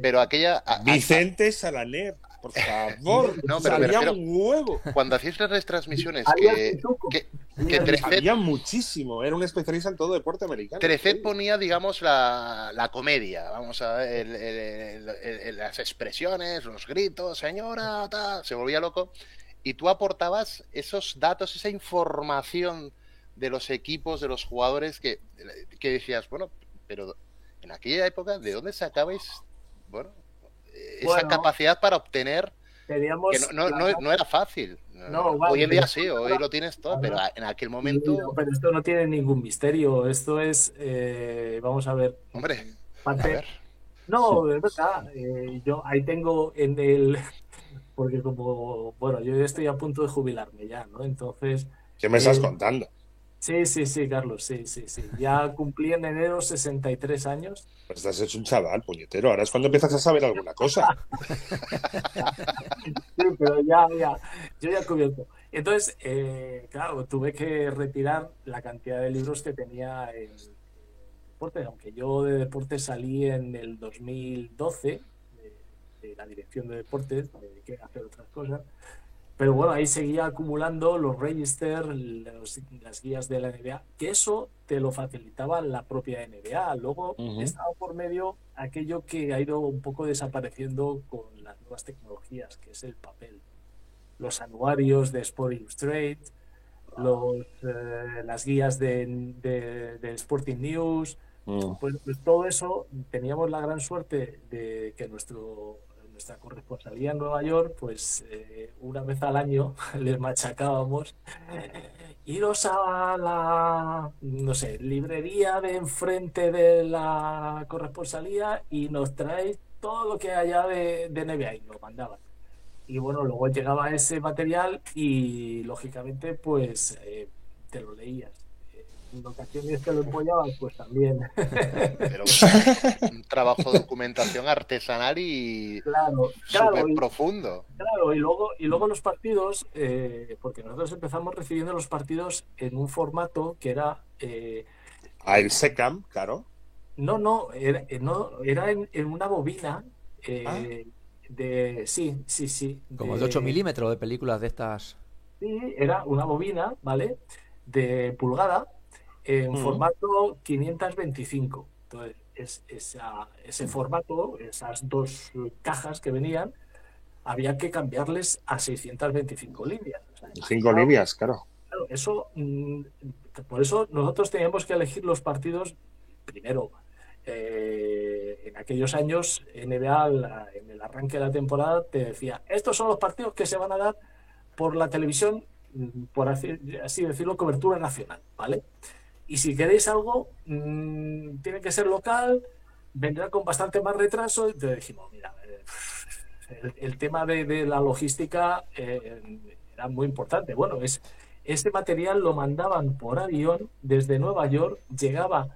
pero aquella... a- a- Vicente Salaner, por favor, No, pero salía un huevo. cuando hacéis las retransmisiones que, que Había muchísimo, era un especialista en todo deporte americano. Trecet ponía, digamos, la, la comedia, vamos a ver, el- el- el- el- las expresiones, los gritos, señora, ta, se volvía loco. Y tú aportabas esos datos, esa información de los equipos, de los jugadores, que, que decías, bueno, pero en aquella época, ¿de dónde sacabais, bueno, esa Bueno, capacidad para obtener, Teníamos que no, no, no, no era fácil? No, vale, hoy en día sí, hoy lo tienes todo, pero en aquel momento, No, pero esto no tiene ningún misterio. Esto es, eh, vamos a ver. hombre, a parte- ver. No, es verdad. eh, yo ahí tengo en el. Porque como, bueno, yo ya estoy a punto de jubilarme ya, ¿no? Entonces, ¿Qué me estás Eh, contando? Sí, sí, sí, Carlos, sí, sí, sí. Ya cumplí en enero 63 años. Pues estás hecho un chaval, puñetero. Ahora es cuando empiezas a saber alguna cosa. Sí, pero ya, ya, yo ya he cubierto. Entonces, eh, claro, tuve que retirar la cantidad de libros que tenía en deporte, aunque yo de deporte salí en el 2012 de, de la dirección de deportes, me dediqué a hacer otras cosas. Pero bueno, ahí seguía acumulando los registers, las guías de la NBA, que eso te lo facilitaba la propia NBA. Luego Ujú. estaba por medio aquello que ha ido un poco desapareciendo con las nuevas tecnologías, que es el papel. Los anuarios de Sport Illustrated, los, eh, las guías de, de- de Sporting News, Mm. pues, pues todo eso teníamos la gran suerte de que nuestro nuestra corresponsalía en Nueva York, pues eh, una vez al año les machacábamos. Iros a la, no sé, librería de enfrente de la corresponsalía y nos traéis todo lo que haya de, de NBA y nos mandaban. Y bueno, luego llegaba ese material y lógicamente pues eh, te lo leías. En ocasiones que lo empollabas, pues también. Pero un, un trabajo de documentación artesanal y Claro, claro, súper y, profundo. claro, y luego, y luego los partidos, eh, porque nosotros empezamos recibiendo los partidos en un formato que era, eh, Ah, el SECAM, claro. no, no, era, eh, no, era en, en una bobina eh, Ah. de, sí, sí, sí, Como el de- de 8 milímetros de películas de estas. Sí, era una bobina, ¿vale? De pulgada en Ujú. formato 525. Entonces, es, esa- ese formato, esas dos cajas que venían, había que cambiarles a 625 líneas. O sea, Cinco claro, líneas, claro. claro, eso, mm, por eso nosotros teníamos que elegir los partidos primero. eh, en aquellos años, NBA, la- en el arranque de la temporada, te decía, estos son los partidos que se van a dar por la televisión, mm, por así, así decirlo, cobertura nacional, ¿vale? Y si queréis algo, mm, tiene que ser local, vendrá con bastante más retraso. Te dijimos, mira, eh, el, tema de, de la logística eh, era muy importante. Bueno, es, este material lo mandaban por avión desde Nueva York, llegaba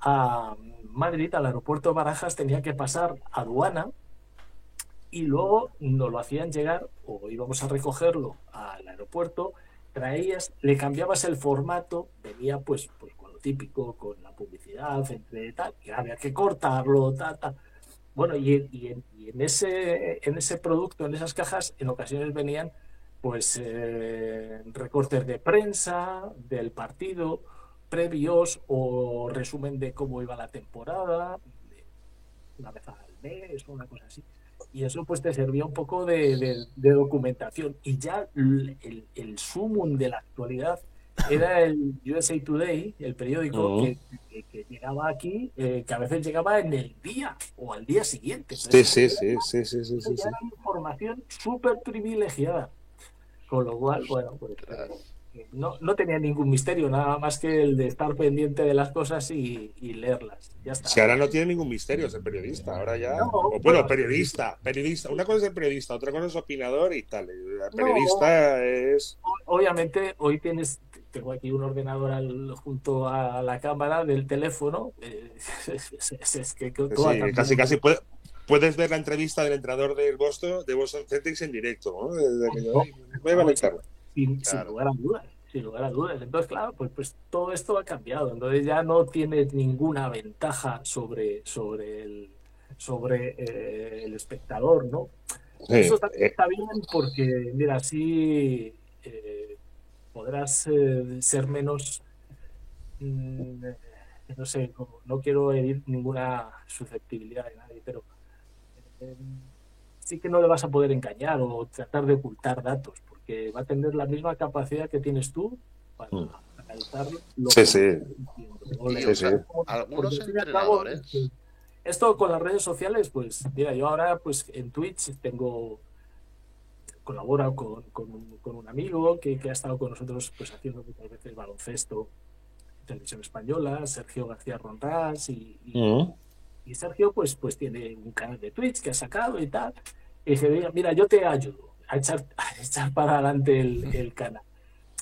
a Madrid, al aeropuerto de Barajas, tenía que pasar aduana y luego nos lo hacían llegar o íbamos a recogerlo al aeropuerto, traías, le cambiabas el formato, venía pues, pues con lo típico, con la publicidad, entre tal, y había que cortarlo, tal, tal. Bueno, y, en, y en ese, en ese producto, en esas cajas, en ocasiones venían pues eh, recortes de prensa, del partido, previos o resumen de cómo iba la temporada, una vez al mes o una cosa así. Y eso pues te servía un poco de, de- de documentación. Y ya l- el, el sumum de la actualidad era el USA Today, el periódico Ujú. que, que- que llegaba aquí, eh, que a veces llegaba en el día o al día siguiente. Sí, sí, sí, sí, sí, sí, sí, sí. Era información súper privilegiada. Con lo cual, bueno, pues no, no tenía ningún misterio, nada más que el de estar pendiente de las cosas y, y leerlas. Ya está. Si ahora no tiene ningún misterio ser periodista, ahora ya. No, o bueno, bueno. periodista, periodista. Una cosa es periodista, otra cosa es opinador y tal. El periodista es. Obviamente, hoy tienes, tengo aquí un ordenador al- junto a la cámara del teléfono. eh, es, es- es que Sí, casi, casi puede- puedes ver la entrevista del entrenador del Boston, de Boston Celtics en directo. ¿no? Desde que yo- voy a conectarme. Sin, lugar a dudas, sin lugar a dudas. Entonces, claro, pues, pues todo esto ha cambiado. Entonces ya no tienes ninguna ventaja sobre, sobre el sobre eh, el espectador, ¿no? Sí, Eso también eh, está bien porque, mira, así eh, podrás eh, ser menos, mm, no sé, como- no quiero herir ninguna susceptibilidad de nadie, pero sí que no le vas a poder engañar o tratar de ocultar datos, porque va a tener la misma capacidad que tienes tú para Mm. analizar lo Sí, que estás algunos cabo, entrenadores. eh, Esto con las redes sociales, pues mira, yo ahora pues en Twitch tengo colaboro con, con un, con un amigo que, que ha estado con nosotros pues haciendo muchas veces baloncesto en televisión española, Sergio García Ronras y, y- mm, y Sergio pues, pues tiene un canal de Twitch que ha sacado y tal. Y dije, "Mira, mira, yo te ayudo a echar, a echar para adelante el, el canal.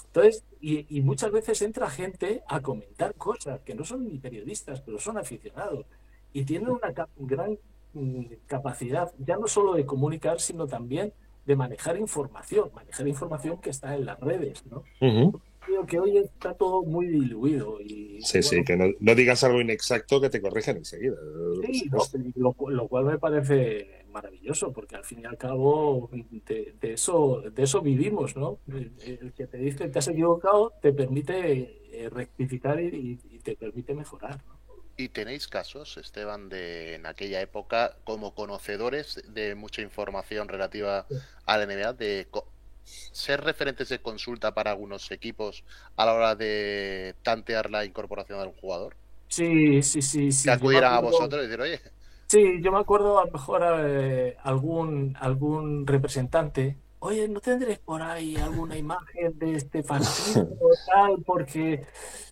Entonces, y, y muchas veces entra gente a comentar cosas que no son ni periodistas, pero son aficionados. Y tienen una cap- gran mm, capacidad, ya no solo de comunicar, sino también de manejar información, manejar información que está en las redes, ¿no? ujú. Creo que hoy está todo muy diluido y Sí, sí, bueno, que no, no digas algo inexacto que te corrijan enseguida. Sí, lo, cu- lo cual me parece maravilloso, porque al fin y al cabo de, de eso, de eso vivimos, ¿no? El, que te dice te has equivocado te permite eh, rectificar y, y te permite mejorar. ¿no? ¿Y tenéis casos, Esteban, de en aquella época, como conocedores de mucha información relativa a la NBA, de ser referentes de consulta para algunos equipos a la hora de tantear la incorporación de un jugador? Sí, sí, sí, sí. que acudieran a vosotros y decir, oye, Sí, yo me acuerdo a lo mejor eh, algún, algún representante. Oye, ¿no tendréis por ahí alguna imagen de este partido o tal? Porque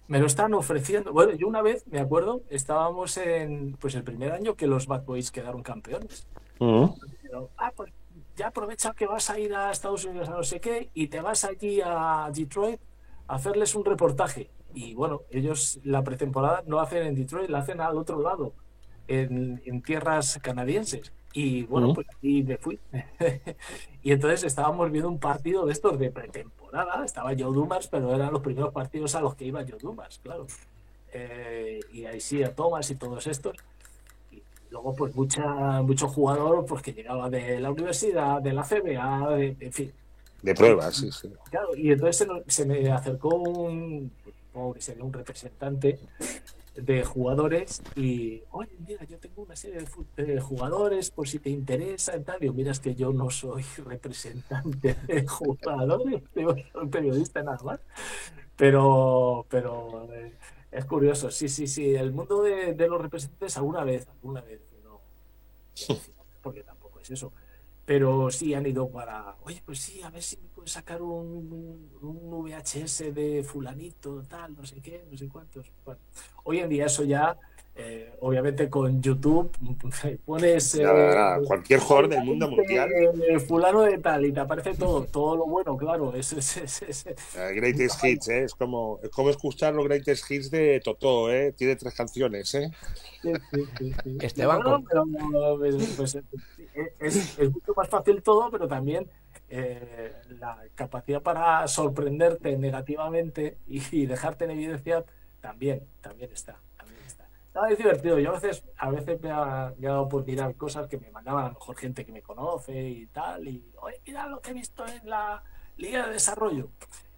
me lo están ofreciendo. Bueno, yo una vez, me acuerdo, estábamos en pues el primer año que los Bad Boys quedaron campeones. Pero, ah, pues ya aprovecha que vas a ir a Estados Unidos a no sé qué y te vas allí a Detroit a hacerles un reportaje. Y bueno, ellos la pretemporada no la hacen en Detroit, la hacen al otro lado, en, en tierras canadienses. Y bueno, Ujú. pues ahí me fui. y entonces estábamos viendo un partido de estos de pretemporada. Estaba Joe Dumas, pero eran los primeros partidos a los que iba Joe Dumas, claro. Eh, y ahí sí, a Thomas y todos estos. Y luego, pues, mucha, mucho jugador pues, que llegaba de la universidad, de la CBA, de, en fin. De pruebas, sí, sí. Claro, y entonces se, se me acercó un, supongo que sería un representante de jugadores y, oye, mira, yo tengo una serie de, jugadores por si te interesa y tal. Digo, mira, es que yo no soy representante de jugadores, yo soy periodista nada más. Pero, pero eh, es curioso, sí, sí, sí, el mundo de, de los representantes alguna vez, alguna vez, no, porque tampoco es eso pero sí han ido para, oye, pues sí, a ver si me sacar un, un VHS de fulanito, tal, no sé qué, no sé cuántos. Bueno, hoy en día eso ya, eh, obviamente con YouTube, pones... eh, Nada, nada, cualquier jugador del mundo mundial. eh, fulano de tal y te aparece todo, todo lo bueno, claro. Es, es- es- Eh, Greatest Hits, ¿eh? Es como, es como escuchar los Greatest Hits de Totó, ¿eh? Tiene tres canciones, ¿eh? Sí, sí, sí, sí. Esteban, Bueno, pero, pues, es, es mucho más fácil todo, pero también eh, la capacidad para sorprenderte negativamente y, y dejarte en evidencia también, también está. También está. No, es divertido. Yo a veces, a veces me ha, dado por mirar cosas que me mandaban a lo mejor gente que me conoce y tal. Y, oye, mira lo que he visto en la Liga de Desarrollo.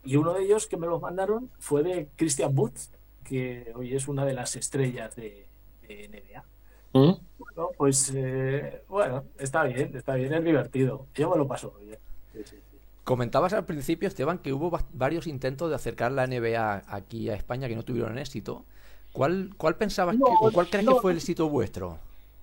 Y uno de ellos que me los mandaron fue de Christian Booth, que hoy es una de las estrellas de, de NBA. Bueno, pues eh, bueno, está bien, está bien, es divertido. Yo me lo paso bien. Sí, sí, sí. Comentabas al principio, Esteban, que hubo va- varios intentos de acercar la NBA aquí a España que no tuvieron éxito. ¿Cuál, cuál pensabas No, que, o cuál crees no, que fue el éxito vuestro?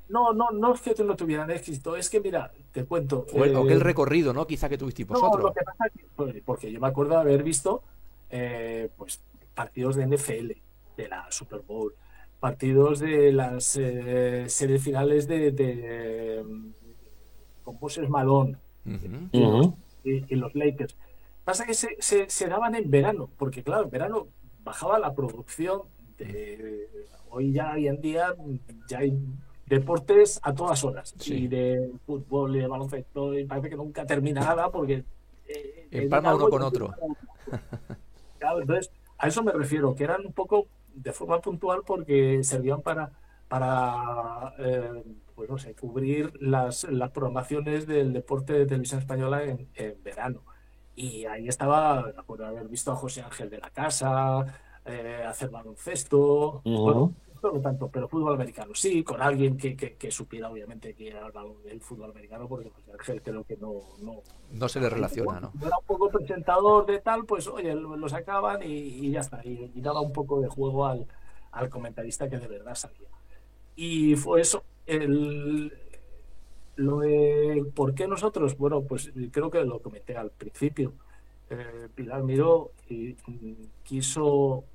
No, no, no es que no tuvieran éxito, es que mira, te cuento. O eh, el recorrido, ¿no? Quizá que tuvisteis No, vosotros. lo que pasa es que, pues, porque yo me acuerdo de haber visto eh, pues partidos de NFL, de la Super Bowl, partidos de las eh, series finales de, de mm, con Moses Malone Ujú. y, y los Lakers. Pasa que se, se- se daban en verano, porque claro, en verano bajaba la producción. De, hoy ya, hoy en día, ya hay deportes a todas horas, Sí. y de fútbol y de baloncesto, y parece que nunca termina nada porque... eh, Empalma algo uno con otro. Claro, entonces, a eso me refiero, que eran un poco de forma puntual porque servían para, para eh, pues no sé, cubrir las, las programaciones del deporte de televisión española en, en verano. Y ahí estaba, me acuerdo haber visto a José Ángel de la Casa, eh, hacer baloncesto, bueno, esto no tanto, pero fútbol americano sí, con alguien que, que, que supiera obviamente que era el balón del fútbol americano, porque José Ángel creo que no, no, No se le relaciona, ¿no? Era un poco presentador de tal, pues oye, lo, lo sacaban y, y ya está. Y, y daba un poco de juego al, al comentarista que de verdad sabía. Y fue eso. El, lo de por qué nosotros, bueno, pues creo que lo comenté al principio. Eh, Pilar miró y mm, quiso.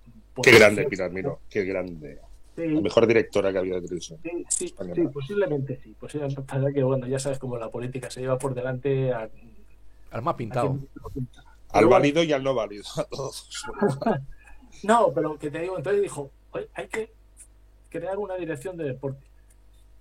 Qué grande, Pilar Miró, qué grande. Sí, La mejor directora que ha habido de televisión. Sí, sí, sí, posiblemente sí. Posiblemente, pasa que, bueno, ya sabes cómo la política se lleva por delante a, Al más pintado. pinta. Al válido y al no válido. A todos. No, pero que te digo, entonces dijo, "Oye, hay que crear una dirección de deporte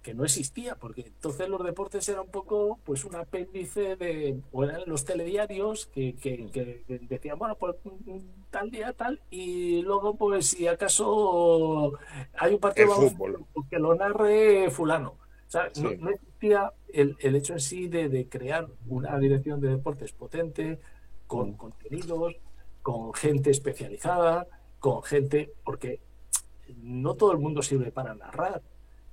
que no existía, porque entonces los deportes eran un poco, pues un apéndice de, o eran los telediarios que, que, decían, bueno, pues mm, tal día tal, y luego pues si acaso hay un partido pues, que lo narre fulano, no, existía el, el hecho en sí de, de crear una dirección de deportes potente, con Mm. contenidos, con gente especializada, con gente, porque no todo el mundo sirve para narrar.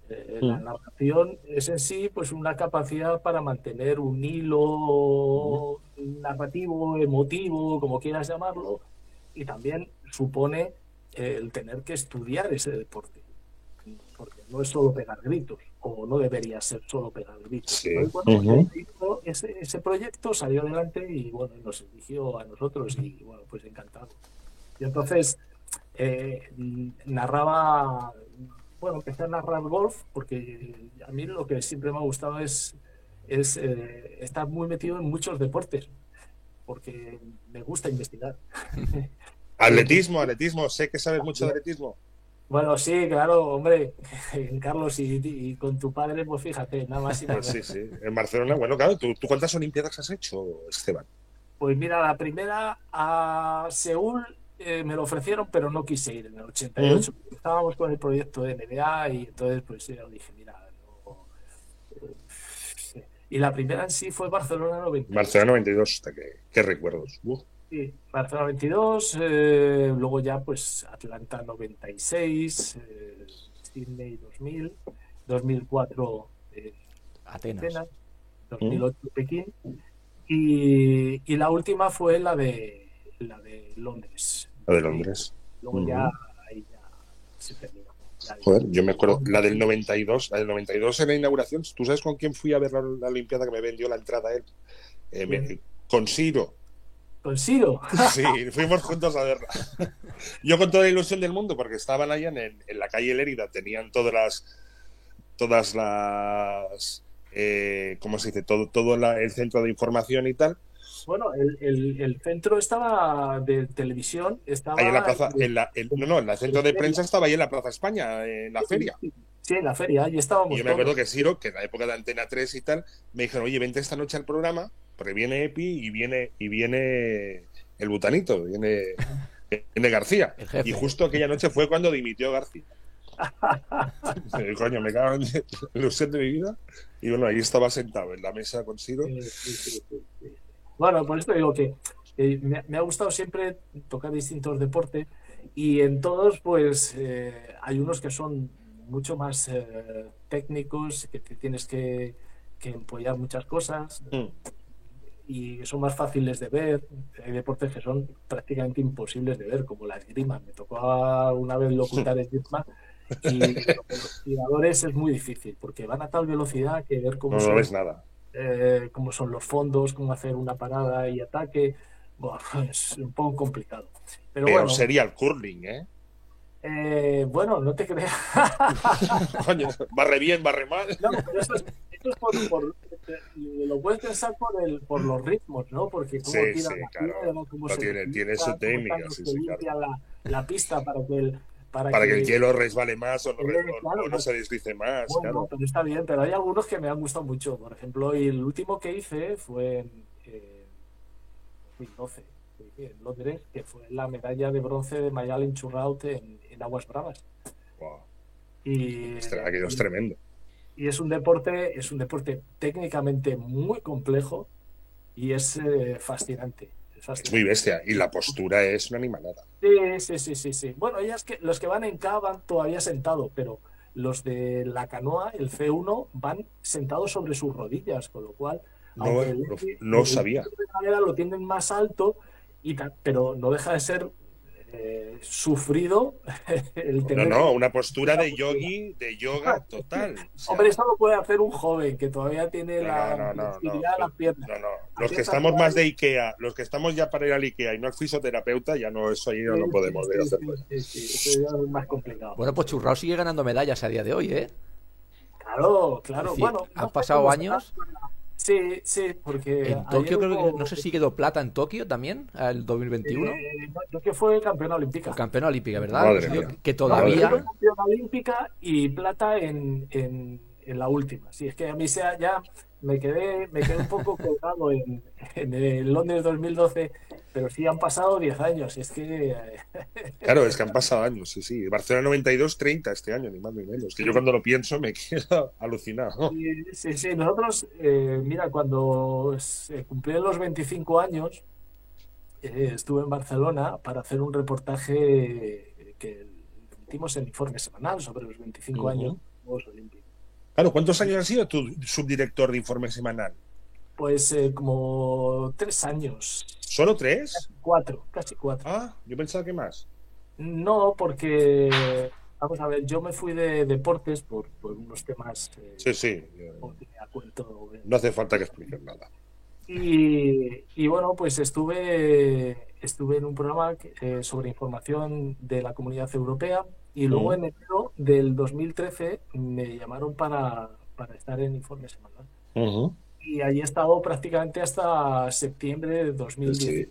Eh, La Mm. narración es en sí pues una capacidad para mantener un hilo narrativo, emotivo, como quieras llamarlo, y también supone eh, el tener que estudiar ese deporte, porque no es solo pegar gritos, o no debería ser solo pegar gritos. Sí. ese, ese proyecto salió adelante y bueno, nos eligió a nosotros y bueno, pues encantado. Y entonces eh, narraba, bueno, empecé a narrar golf porque a mí lo que siempre me ha gustado es, es eh, estar muy metido en muchos deportes, porque me gusta investigar. Atletismo, atletismo, sé que sabes mucho de atletismo. Bueno, sí, claro, hombre, Carlos, y, y con tu padre, pues fíjate, nada más y nada sí. En Barcelona, bueno, claro, ¿tú, tú cuántas Olimpiadas has hecho, Esteban? Pues mira, la primera a Seúl eh, me lo ofrecieron, pero no quise ir en el 88. Estábamos con el proyecto de NBA y entonces pues yo dije, mira, no, eh, y la primera en sí fue Barcelona 90. Barcelona 92, hasta que, qué recuerdos. Uf. Sí, Barcelona 22, eh, luego ya pues Atlanta 96, eh, Sydney 2000, 2004 eh, Atenas. Atenas, 2008 Pekín y, y la última fue la de la de Londres. La de Londres. Luego ya ahí ya se terminó. Joder, yo me acuerdo, la del 92, la del 92 en la inauguración, ¿tú sabes con quién fui a ver la, la Olimpiada que me vendió la entrada él? Eh, me- con Siro. Con Siro. Sí, fuimos juntos a verla. Yo con toda la ilusión del mundo, porque estaban allá en, en la calle Lérida, tenían todas las. Todas las. Eh, ¿Cómo se dice? Todo, todo la- el centro de información y tal. Bueno, el, el, el centro estaba de televisión, estaba Ahí en la plaza. En la, en- no, no, el centro de prensa estaba ahí en la Plaza España, en la feria. Sí, en la feria, allí estábamos Y yo me acuerdo todos. que Siro, que en la época de Antena 3 y tal, me dijeron, oye, vente esta noche al programa, porque viene Epi y viene, y viene el butanito, viene, viene García. El. Y justo aquella noche fue cuando dimitió García. Coño, me cago en la ilusión de mi vida. Y bueno, ahí estaba sentado en la mesa con sí, sí, sí, sí. Bueno, por esto digo que eh, me, me ha gustado siempre tocar distintos deportes y en todos pues eh, hay unos que son mucho más eh, técnicos, que te tienes que, que empollar muchas cosas Mm. y son más fáciles de ver. Hay deportes que son prácticamente imposibles de ver, como la esgrima. Me tocó una vez locutar esgrima y los tiradores es muy difícil porque van a tal velocidad que ver cómo No, no ves nada. Eh, cómo son los fondos, cómo hacer una parada y ataque. Bueno, es un poco complicado. Pero Pero bueno, sería el curling, ¿eh? eh, bueno, no te creas. Coño, barre bien, barre mal. No, pero eso es, eso es por, por- lo puedes pensar por, el, por los ritmos, ¿no? Porque cómo Sí, tiran sí, la claro. piedra, cómo se tiene- tiene su técnica, sí, limpia la, la pista para que el para, Para que el hielo resbale más o no, claro, no pues. se deslice más. Bueno, claro. pero está bien, pero hay algunos que me han gustado mucho. Por ejemplo, el último que hice fue en eh, 2012, sí, en Londres, que fue la medalla de bronce de Mayalen Churraut en, en Aguas Bravas. Wow, Y, aquello es tremendo. y es un deporte, es un deporte técnicamente muy complejo y es eh, fascinante. Es muy bestia. Y la postura es una animalada. Sí, sí, sí, sí, sí. Bueno, es que los que van en K van todavía sentados, pero los de la canoa, el C1, van sentados sobre sus rodillas, con lo cual, No, el- no- el- no el sabía. de madera lo tienen más alto, y pero no deja de ser eh, sufrido el No, tener. no, una postura de yogi, de yoga total. O sea, Hombre, esto lo puede hacer un joven que todavía tiene no, la no, no, no, las piernas. no, no. Los que estamos más de Ikea, los que estamos ya para ir al Ikea y no al fisioterapeuta, ya no, eso ahí no, no podemos Sí, de sí, sí, sí, eso ya es más complicado. Bueno, pues Churrao sigue ganando medallas a día de hoy, ¿eh? Claro, claro. Es decir, bueno, han no sé pasado años. será. Sí, sí, porque. En Tokio creo que, hubo- no sé si quedó plata en Tokio también, el 2021. Eh, que fue campeona olímpica. Campeona olímpica, ¿verdad? Madre Yo- mía. que todavía... fue campeona olímpica y plata en, en, en la última. Sí, es que a mí sea ya me quedé, me quedé un poco colgado en, en el Londres 2012, pero sí han pasado 10 años. Es que. Claro, es que han pasado años, sí, sí. Barcelona 92, 30 este año, ni más ni menos. Que yo cuando lo pienso me quedo alucinado. Sí, sí, sí. Nosotros, eh, mira, cuando se cumplieron los 25 años, eh, estuve en Barcelona para hacer un reportaje que emitimos en informe semanal sobre los 25 Ujú. años de los Juegos Olímpicos. Claro, ¿cuántos años has sido tu subdirector de informe semanal? Pues eh, como tres años, ¿Solo tres? cuatro, casi cuatro. Ah, yo pensaba que más. No, porque, vamos a ver, yo me fui de deportes por, por unos temas eh, Sí, sí. No hace falta que expliques nada. Y, y bueno, pues estuve, estuve en un programa eh, sobre información de la comunidad europea y luego en enero del 2013 me llamaron para, para estar en informe semanal. Ujú. Y allí he estado prácticamente hasta septiembre de 2010. Sí.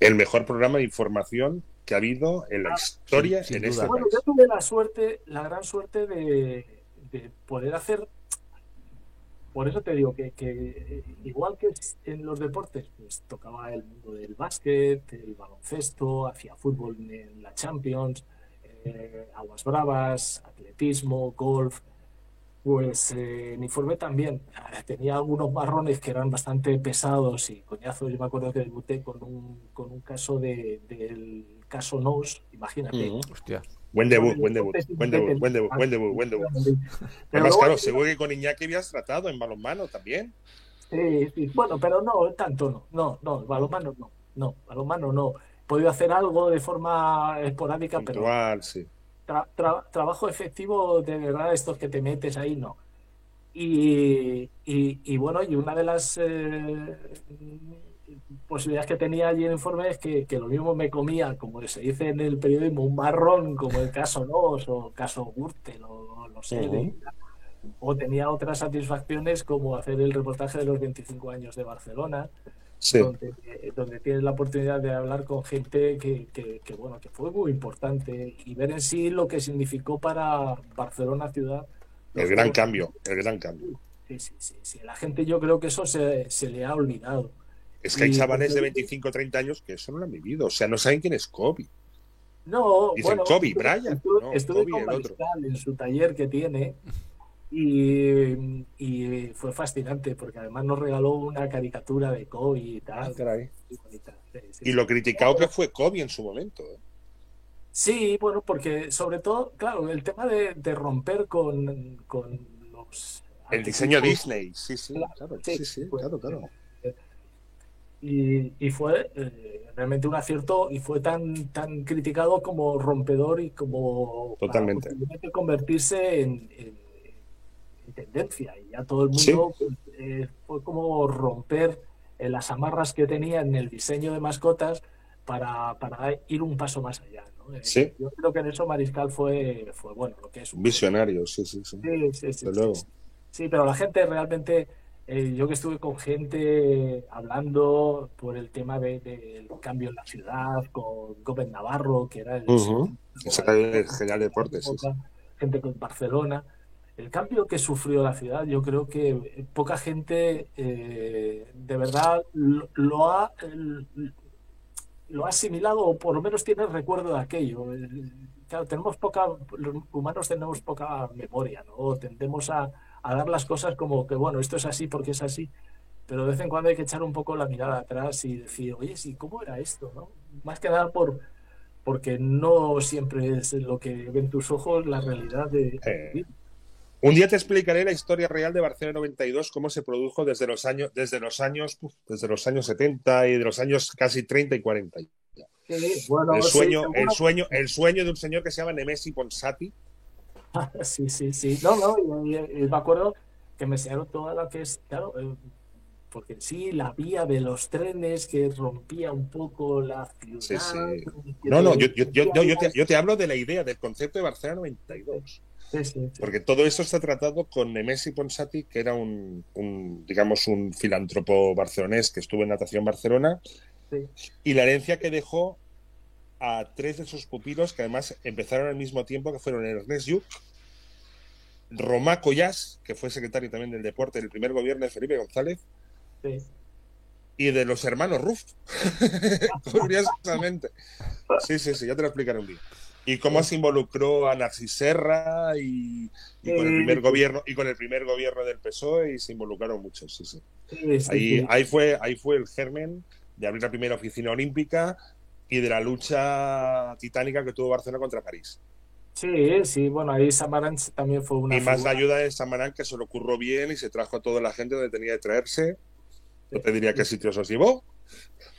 El mejor programa de información que ha habido en la historia sin en este Bueno, yo tuve la suerte, la gran suerte de, de poder hacer, por eso te digo que, que, igual que en los deportes, pues tocaba el mundo del básquet, el baloncesto, hacía fútbol en la Champions, eh, aguas bravas, atletismo, golf. Pues eh, en informe también Ah, tenía algunos marrones que eran bastante pesados y coñazos. Yo me acuerdo que debuté con un, con un caso de, del caso Nos, imagínate. Ujú. Hostia. Buen debut, buen debut, buen debut, buen debut, buen debut, buen debut. Además, claro, seguro que con Iñaki habías tratado en balonmano también. Sí, sí, bueno, pero no, tanto no, no, no, balonmano no, no, balonmano no. Podido hacer algo de forma esporádica, pero Puntual, sí. tra- tra- trabajo efectivo de verdad, estos que te metes ahí, no. Y, y, y bueno, y una de las eh, posibilidades que tenía allí en el informe es que, que lo mismo me comía, como se dice en el periodismo, un marrón como el caso Nos o caso Gürtel o no sé, de- o tenía otras satisfacciones como hacer el reportaje de los 25 años de Barcelona, Sí. donde, eh, donde tienes la oportunidad de hablar con gente que, que- que, bueno, que fue muy importante y ver en sí lo que significó para Barcelona ciudad. El gran cambio, el gran cambio. Sí, sí, sí, sí. La gente yo creo que eso se, se le ha olvidado. Es que hay chavales de 25 o 30 años que eso no lo han vivido. O sea, no saben quién es Kobe. No, Dicen bueno, Kobe Bryant, estuve, no, estuve Kobe con el otro. En su taller que tiene y, y fue fascinante porque además nos regaló una caricatura de Kobe y tal. muy bonita. Sí, sí, Y lo criticado que fue Kobe en su momento. ¿eh? Sí, bueno, porque sobre todo, claro, el tema de, de romper con, con los... El diseño Disney, sí, sí, Claro, claro, sí, sí, sí, pues, claro, claro. Y, y fue eh, realmente un acierto y fue tan, tan criticado como rompedor y como para Totalmente. posiblemente convertirse en tendencia. Y ya todo el Sí. mundo pues, eh, fue como romper eh, las amarras que tenía en el diseño de mascotas para, para ir un paso más allá. ¿no? Eh, Sí. Yo creo que en eso Mariscal fue, fue bueno, lo que es Un visionario, sí, sí, sí. Sí, sí, sí, sí, luego. sí. Sí, pero la gente realmente, eh, yo que estuve con gente hablando por el tema de- del cambio en la ciudad, con Gómez Navarro, que era el Ujú. El secretario general de deportes, sí, sí. gente con Barcelona. El cambio que sufrió la ciudad, yo creo que poca gente eh, de verdad lo, lo ha lo ha asimilado o por lo menos tiene recuerdo de aquello. Eh, Claro, tenemos poca, los humanos tenemos poca memoria, ¿no? Tendemos a, a dar las cosas como que, bueno, esto es así porque es así, pero de vez en cuando hay que echar un poco la mirada atrás y decir, oye, sí, ¿cómo era esto? ¿no? Más que nada por, porque no siempre es lo que ven tus ojos la realidad de... Eh, Un día te explicaré la historia real de Barcelona 92, cómo se produjo desde los años, desde los años, uf, desde los años 70 y de los años casi 30 y 40. Sí, bueno, El sueño, el sueño, el sueño de un señor que se llama Nemesi Ponsati. Sí, sí, sí. No, no, y, y- y me acuerdo que me enseñaron toda la que es, claro, eh, porque sí, la vía de los trenes que rompía un poco la ciudad. Sí, sí. No, no, te- yo, yo, yo, yo- yo te, yo te hablo de la idea, del concepto de Barcelona 92. Sí, sí, sí. Porque todo esto está tratado con Nemesi Ponsati, que era un, un, digamos, un filántropo barcelonés que estuvo en Natación Barcelona, y la herencia que dejó a tres de sus pupilos, que además empezaron al mismo tiempo, que fueron Ernest Lluch, Romá Collás, que fue secretario también del deporte del primer gobierno de Felipe González, y de los hermanos Ruff. Curiosamente. Sí, sí, sí, ya te lo explicaré un día. Y cómo se involucró a Narcis Serra y, y con el Sí. primer gobierno y con el primer gobierno del PSOE y se involucraron muchos, sí, sí. Ahí, fue, ahí fue el germen de abrir la primera oficina olímpica y de la lucha titánica que tuvo Barcelona contra París. Sí, sí, bueno, ahí Samaran también fue una y más la ayuda de Samarán, que se lo ocurrió bien y se trajo a toda la gente donde tenía que traerse. No te diría qué sitios os llevó.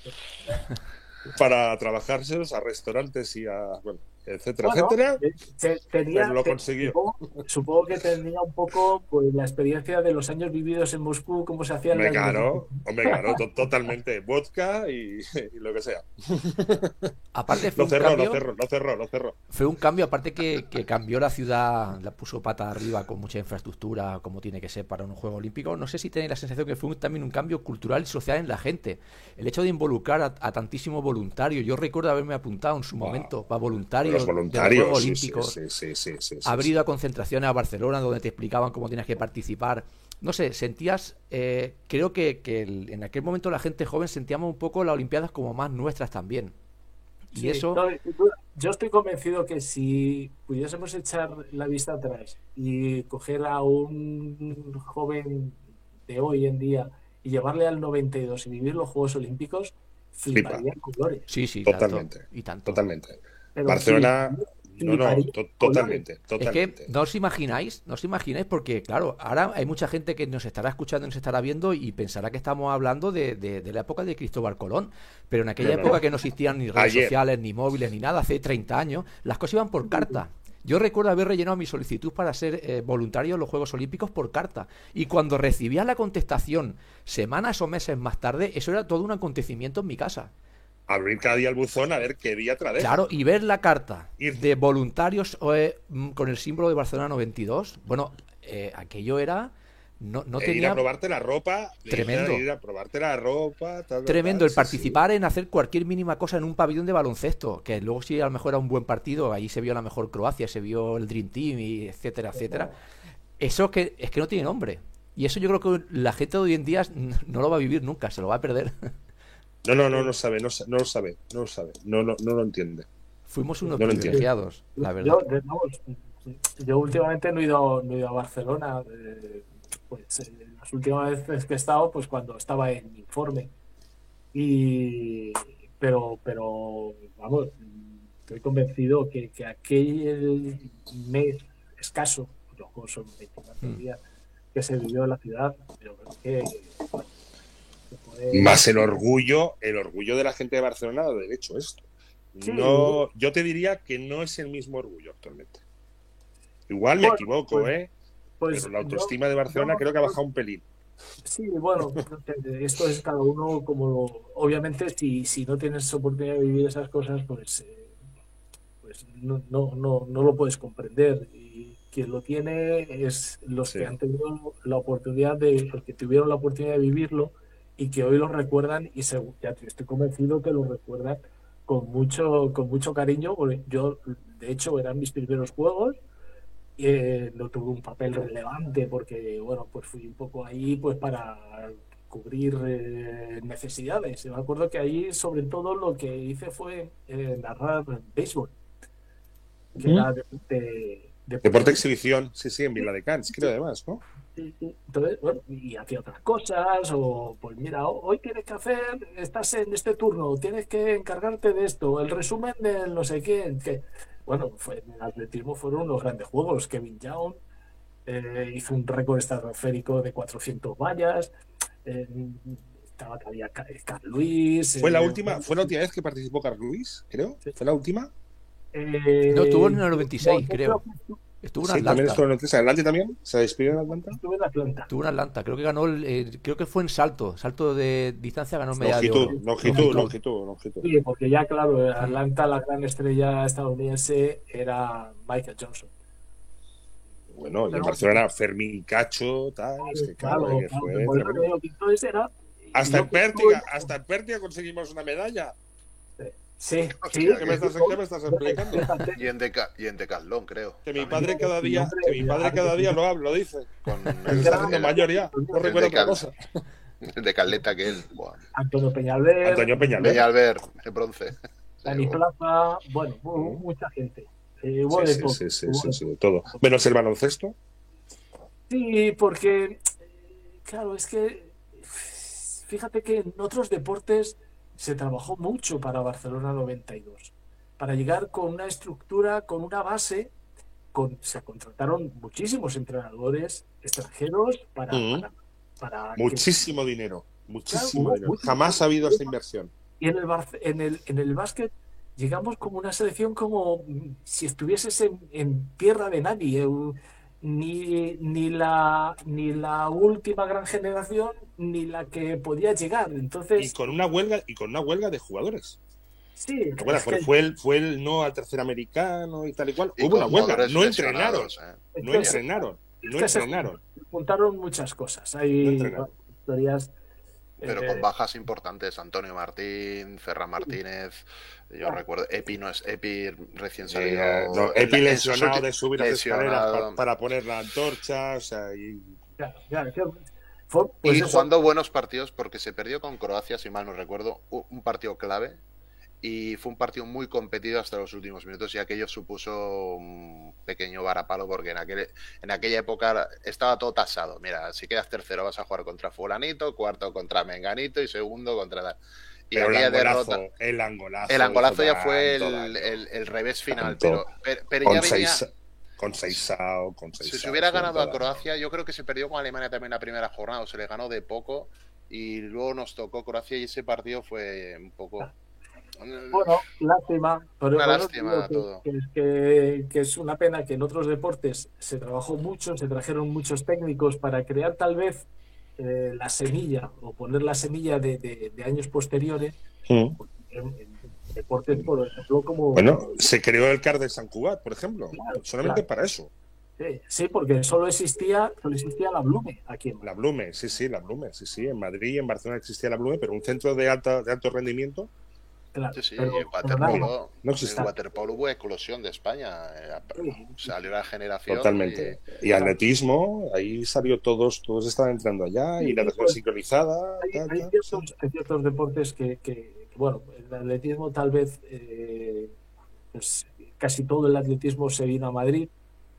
Para trabajárselos a restaurantes y a. Bueno, etcétera, Bueno, etcétera. eh, te- tenía- Pero lo te- consiguió. Supongo, supongo que tenía un poco pues, la experiencia de los años vividos en Moscú, cómo se hacían claro, hombre, claro, to- totalmente. Vodka y, y lo que sea. Aparte fue Lo un cerró, cambio, lo cerró, lo cerró, lo cerró. fue un cambio aparte que, que cambió la ciudad, la puso pata arriba con mucha infraestructura, como tiene que ser para un juego olímpico. No sé si tenéis la sensación que fue un- también un cambio cultural y social en la gente. El hecho de involucrar a, a tantísimo voluntario. Yo recuerdo haberme apuntado en su Wow. momento para voluntarios Los de los voluntarios. Sí, Olímpicos. sí, sí, sí, sí, sí, haber ido a concentraciones a Barcelona donde te explicaban cómo tienes que participar. No sé, sentías, eh, creo que, que el- en aquel momento la gente joven sentíamos un poco las Olimpiadas como más nuestras también. Y Sí, eso, no, yo estoy convencido que si pudiésemos echar la vista atrás y coger a un joven de hoy en día y llevarle al 92 y vivir los Juegos Olímpicos, Flipa. fliparía en colores. sí, sí, Totalmente. tanto, y tanto. Totalmente. Pero Barcelona. sí, No, no, fliparía to- en totalmente, Es totalmente. que no os imagináis, no os imagináis porque, claro, ahora hay mucha gente que nos estará escuchando, nos estará viendo y pensará que estamos hablando de, de- de la época de Cristóbal Colón. Pero en aquella no, época no. que no existían ni redes Ayer. sociales, ni móviles, ni nada, hace 30 años, las cosas iban por carta. Yo recuerdo haber rellenado mi solicitud para ser eh, voluntario en los Juegos Olímpicos por carta. Y cuando recibía la contestación semanas o meses más tarde, eso era todo un acontecimiento en mi casa. Abrir cada día el buzón a ver qué día trae. Claro, y ver la carta Ir. de voluntarios eh, mm, con el símbolo de Barcelona 92, bueno, eh, aquello era. No, no E ir tenía. a probarte la ropa. Tremendo. Ir a probarte la ropa. tal, Tremendo tal, el sí, participar en hacer cualquier mínima cosa en un pabellón de baloncesto, que luego sí a lo mejor era un buen partido, ahí se vio la mejor Croacia, se vio el Dream Team y etcétera, etcétera. Eso que es que no tiene nombre. Y eso yo creo que la gente de hoy en día no lo va a vivir nunca, se lo va a perder. No, no, no, no sabe, no, no lo sabe, no lo sabe, no, no, no lo entiende. Fuimos unos No privilegiados, la verdad. Yo, de- yo últimamente no he ido, no he ido a Barcelona. eh, pues eh, las últimas veces que he estado, pues cuando estaba en informe. Y pero, pero vamos, estoy convencido que, que aquel mes escaso, los juegos son 24 Mm. días, que se vivió en la ciudad, yo creo que Más el orgullo, el orgullo de la gente de Barcelona de haber hecho esto. Sí. No, yo te diría que no es el mismo orgullo actualmente. Igual me Bueno, equivoco, pues- ¿eh? pues Pero la yo- autoestima de Barcelona yo- creo que ha bajado un pelín. Sí, bueno, esto es cada uno como obviamente si, si no tienes oportunidad de vivir esas cosas, pues, eh, pues no, no, no, no lo puedes comprender. Y quien lo tiene es los Sí. que han tenido la oportunidad de, los que tuvieron la oportunidad de vivirlo y que hoy lo recuerdan y se, ya estoy convencido que lo recuerdan con mucho, con mucho cariño, porque yo de hecho eran mis primeros juegos eh, no tuve un papel relevante porque, bueno, pues fui un poco ahí pues para cubrir eh, necesidades. Me acuerdo que ahí sobre todo lo que hice fue eh, narrar béisbol, que era de, de- de- Deporte exhibición, sí, sí, en Vila de Cans, creo además, ¿no? Entonces, bueno, y hacía otras cosas, o pues mira, ho- hoy tienes que hacer, estás en este turno, tienes que encargarte de esto, el resumen del no sé quién, que bueno, fue, en el atletismo fueron unos grandes juegos, Kevin Young eh, hizo un récord estratosférico de 400 vallas, eh, estaba todavía Ca- Carl Luis. Fue la eh, última, fue la última vez que participó Carl Luis, creo. Sí. ¿Fue la última? Eh, No, estuvo en el 96, yo creo. que estu- Estuvo en Sí, también Atlanta. estuvo en Atlanta. ¿Atlanta también? ¿Se despidió en Atlanta? Estuve en Atlanta. Estuvo en Atlanta. Creo que ganó, el, eh, creo que fue en salto. Salto de distancia ganó medalla de Longitud, oro. longitud, longitud, longitud. Sí, porque ya, claro, en Atlanta la gran estrella estadounidense era Michael Johnson. Bueno, y en Barcelona, Fermín Cacho, tal, es que claro, Claro, que claro, fue era- Hasta en Pértiga, hasta en Pértiga conseguimos una medalla. Sí, sí. ¿Qué me estás, qué me estás explicando? Y en, Deca, y en Decathlon, creo. Que mi padre cada día, que mi padre cada día lo habla, lo dice. Con el, el- mayor ya. No recuerdo otra cosa. el de Caleta que él. Antonio Peñalver, Antonio Peñalver. Venía al ver el bronce. Dani Plaza, bueno, mucha gente. Eh, Sí, todo, sí, sí, sí, de sí, de todo. Menos el baloncesto. Sí, porque, claro, es que fíjate que en otros deportes se trabajó mucho para Barcelona 92, para llegar con una estructura, con una base, con, se contrataron muchísimos entrenadores extranjeros para, Ujú. para, para que- Muchísimo dinero. Muchísimo Claro, dinero. Jamás ha habido esta inversión. Y en el, en el, en el básquet llegamos como una selección como mm, si estuvieses en, en tierra de nadie. eh, Ni, ni, la, ni la última gran generación, ni la que podía llegar. Y Entonces, con una huelga, y con una huelga de jugadores. sí, que- fue el, fue el no al tercer americano y tal y cual. Y Hubo una huelga. No entrenaron. ¿eh? es No entrenaron. No entrenaron. se juntaron muchas cosas. No Hay entrenaron. historias. Pero eh, con bajas importantes, Antonio Martín, Ferran Martínez, yo Ah. recuerdo, Epi no es Epi recién salido. eh, no, Epi lesionado de subir las escaleras lesionado. pa- para poner la antorcha. O sea, y pues y eso, jugando buenos partidos porque se perdió con Croacia, si mal no recuerdo, un partido clave y fue un partido muy competido hasta los últimos minutos y aquello supuso un pequeño varapalo porque en, aquel, en aquella época estaba todo tasado. Mira, si quedas tercero vas a jugar contra fulanito, cuarto contra menganito y segundo contra. Y pero el angolazo, derrota... el angolazo. El angolazo ya fue el, el- el revés final, Tanto. pero, pero, pero ya con venía... seis, con Seisao, con Si Seisao, se hubiera ganado a. Croacia, yo creo que se perdió con Alemania también la primera jornada, o se le ganó de poco, y luego nos tocó Croacia y ese partido fue un poco... Bueno, lástima. Pero Una lástima que- todo. Que, que- que es una pena que en otros deportes se trabajó mucho, se trajeron muchos técnicos para crear tal vez eh, la semilla o poner la semilla de, de- de años posteriores en, en deportes, por ejemplo, como... Bueno, se creó el CAR de San Cugat, por ejemplo. Claro, solamente claro. para eso. Sí, sí, porque solo existía, solo existía la Blume aquí en Madrid. La Blume, sí, sí, la Blume, sí, sí. En Madrid y en Barcelona existía la Blume, pero un centro de, alta, de alto rendimiento. Claro, Sí, pero- y waterpolo, no existe. waterpolo hubo eclosión de España, eh, salió la generación Totalmente. Y atletismo, ahí salió todos, todos estaban entrando allá, y Sí, natación pues, sincronizada. hay, tal, hay tal. ciertos, hay ciertos deportes que, que- que, bueno, el atletismo tal vez, eh, pues casi todo el atletismo se vino a Madrid,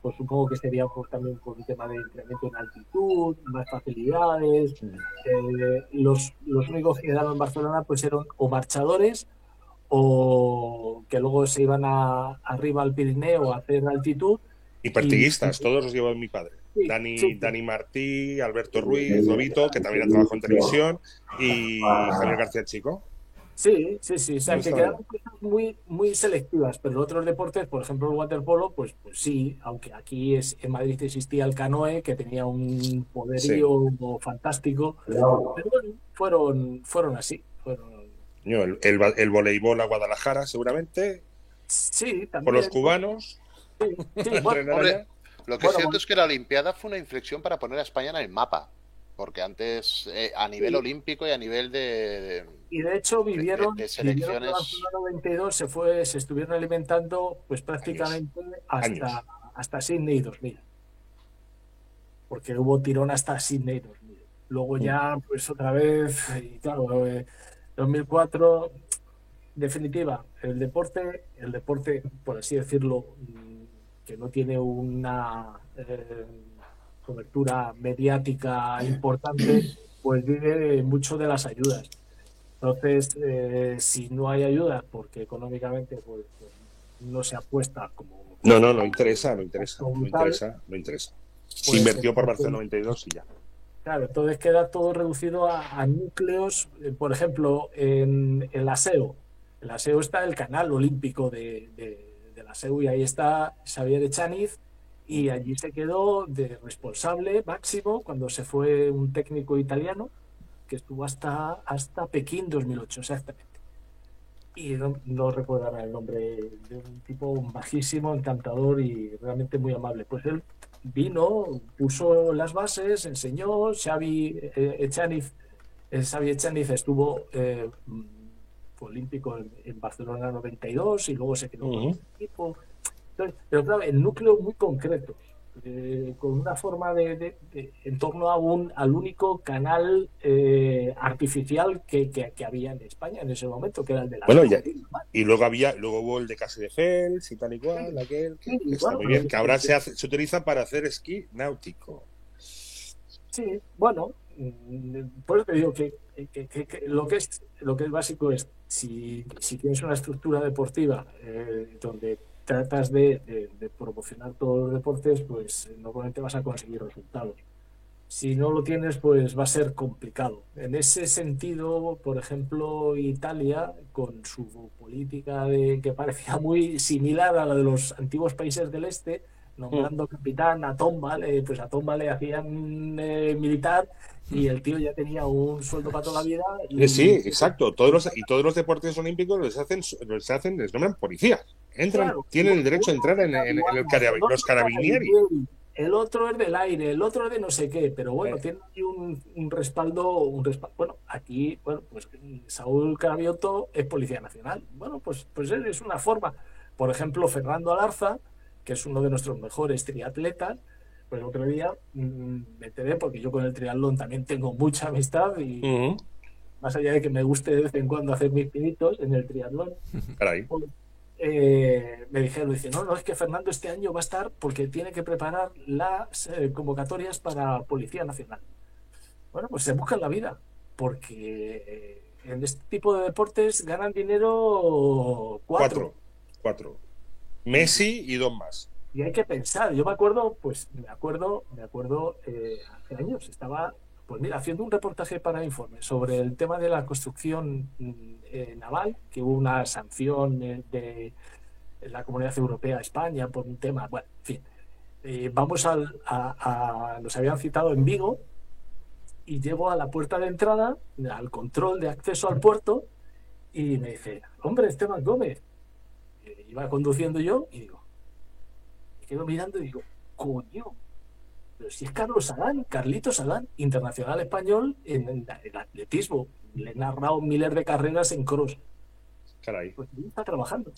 pues supongo que sería pues, también por un tema de incremento en altitud, más facilidades. Eh, los, los únicos que quedaron en Barcelona pues eran o marchadores o que luego se iban a, arriba al Pirineo a hacer altitud. Y partiguistas, y- todos los llevó mi padre. Sí, Dani, sí. Dani Martí, Alberto Ruiz, Lobito, que también ha trabajado en televisión, y Javier García Chico. Sí, sí, sí. O sea, que quedaron cosas muy, muy selectivas, pero otros deportes, por ejemplo el waterpolo, pues, pues sí, aunque aquí es, en Madrid existía el canoe, que tenía un poderío fantástico, pero bueno, fueron, fueron así. Fueron, El, el, el voleibol a Guadalajara, seguramente, sí, también. por los cubanos. Sí, sí, bueno, hombre. Lo que es Bueno, cierto bueno. es que la Olimpiada fue una inflexión para poner a España en el mapa, porque antes eh, a nivel Sí. olímpico y a nivel de... de- Y de hecho vivieron, de vivieron selecciones- en Barcelona 92, se fue, se estuvieron alimentando pues prácticamente Años. hasta, hasta Sydney 2000. Porque hubo tirón hasta Sydney 2000. Luego ya, pues otra vez, y claro, eh, 2004, definitiva, el deporte, el deporte, por así decirlo, mm, que no tiene una eh, cobertura mediática importante, pues vive mucho de las ayudas. Entonces, eh, si no hay ayuda, porque económicamente pues, pues, no se apuesta como... No, no, no interesa, no interesa, no interesa, no interesa. Se Pues, invirtió por Barcelona 92 y ya. Claro, entonces queda todo reducido a, núcleos, eh, por ejemplo, en el aseo. El aseo está el canal olímpico de, de, del aseo y ahí está Xavier Echaniz y allí se quedó de responsable máximo cuando se fue un técnico italiano que estuvo hasta, hasta Pekín 2008, exactamente. Y no, no el nombre de un tipo majísimo, encantador y realmente muy amable. Pues él vino, puso las bases, enseñó, Xavi eh, Echaniz, eh, Xavi Echaniz estuvo eh, olímpico en, en Barcelona 92 y luego se quedó con Ujú. el equipo. Entonces, pero claro, el núcleo muy concreto, eh, con una forma de, de- de- en torno a un, al único canal eh, artificial que, que- que había en España en ese momento, que era el de la Bueno, ya- Y luego había, luego hubo el de Case de Fels y tal y cual, aquel, que, Sí, que está bueno, muy bien, que ahora se, hace, se utiliza para hacer esquí náutico. Sí, bueno, mm, por eso te digo que, que- que- que lo que es lo que es básico es si, si tienes una estructura deportiva eh, donde tratas de, de- de promocionar todos los deportes, pues eh, normalmente vas a conseguir resultados. Si no lo tienes, pues va a ser complicado. En ese sentido, por ejemplo, Italia, con su política de, que parecía muy similar a la de los antiguos países del este, nombrando capitán a Tomba, eh, pues a Tomba le hacían eh, militar y el tío ya tenía un sueldo para toda la vida. Y, Eh, Sí, exacto. Todos los, y todos los deportes olímpicos les hacen, les hacen, les nombran policías. Entran, Claro, tienen el derecho a entrar en, en- en el los carabinieri. El otro es del aire, el otro es de no sé qué, pero bueno, Eh. tiene ahí un, un respaldo, un respaldo. Bueno, aquí, bueno, pues Saúl Carabioto es Policía Nacional. Bueno, pues, pues es una forma. Por ejemplo, Fernando Alarza, que es uno de nuestros mejores triatletas, pues el otro día mm, me enteré, porque yo con el triatlón también tengo mucha amistad y más allá de que me guste de vez en cuando hacer mis pinitos en el triatlón, caray. Eh, me dijeron, dice, no, no, es que Fernando este año va a estar porque tiene que preparar las eh, convocatorias para Policía Nacional. Bueno, pues se buscan la vida, porque eh, en este tipo de deportes ganan dinero cuatro. Cuatro. Cuatro. Messi y dos más. Y hay que pensar, yo me acuerdo, pues me acuerdo, me acuerdo eh, hace años, estaba, pues mira, haciendo un reportaje para Informe sobre el tema de la construcción mm, eh, naval, que hubo una sanción eh, de la Comunidad Europea a España por un tema, bueno, en fin. Eh, vamos al, a, a- nos habían citado en Vigo y llego a la puerta de entrada, al control de acceso al puerto, y me dice, hombre, Esteban Gómez. Iba conduciendo yo y digo, me quedo mirando y digo, coño, pero si es Carlos Salán, Carlito Salán, internacional español en, en el atletismo. Le he narrado miles de carreras en cross. Caray. Pues está trabajando.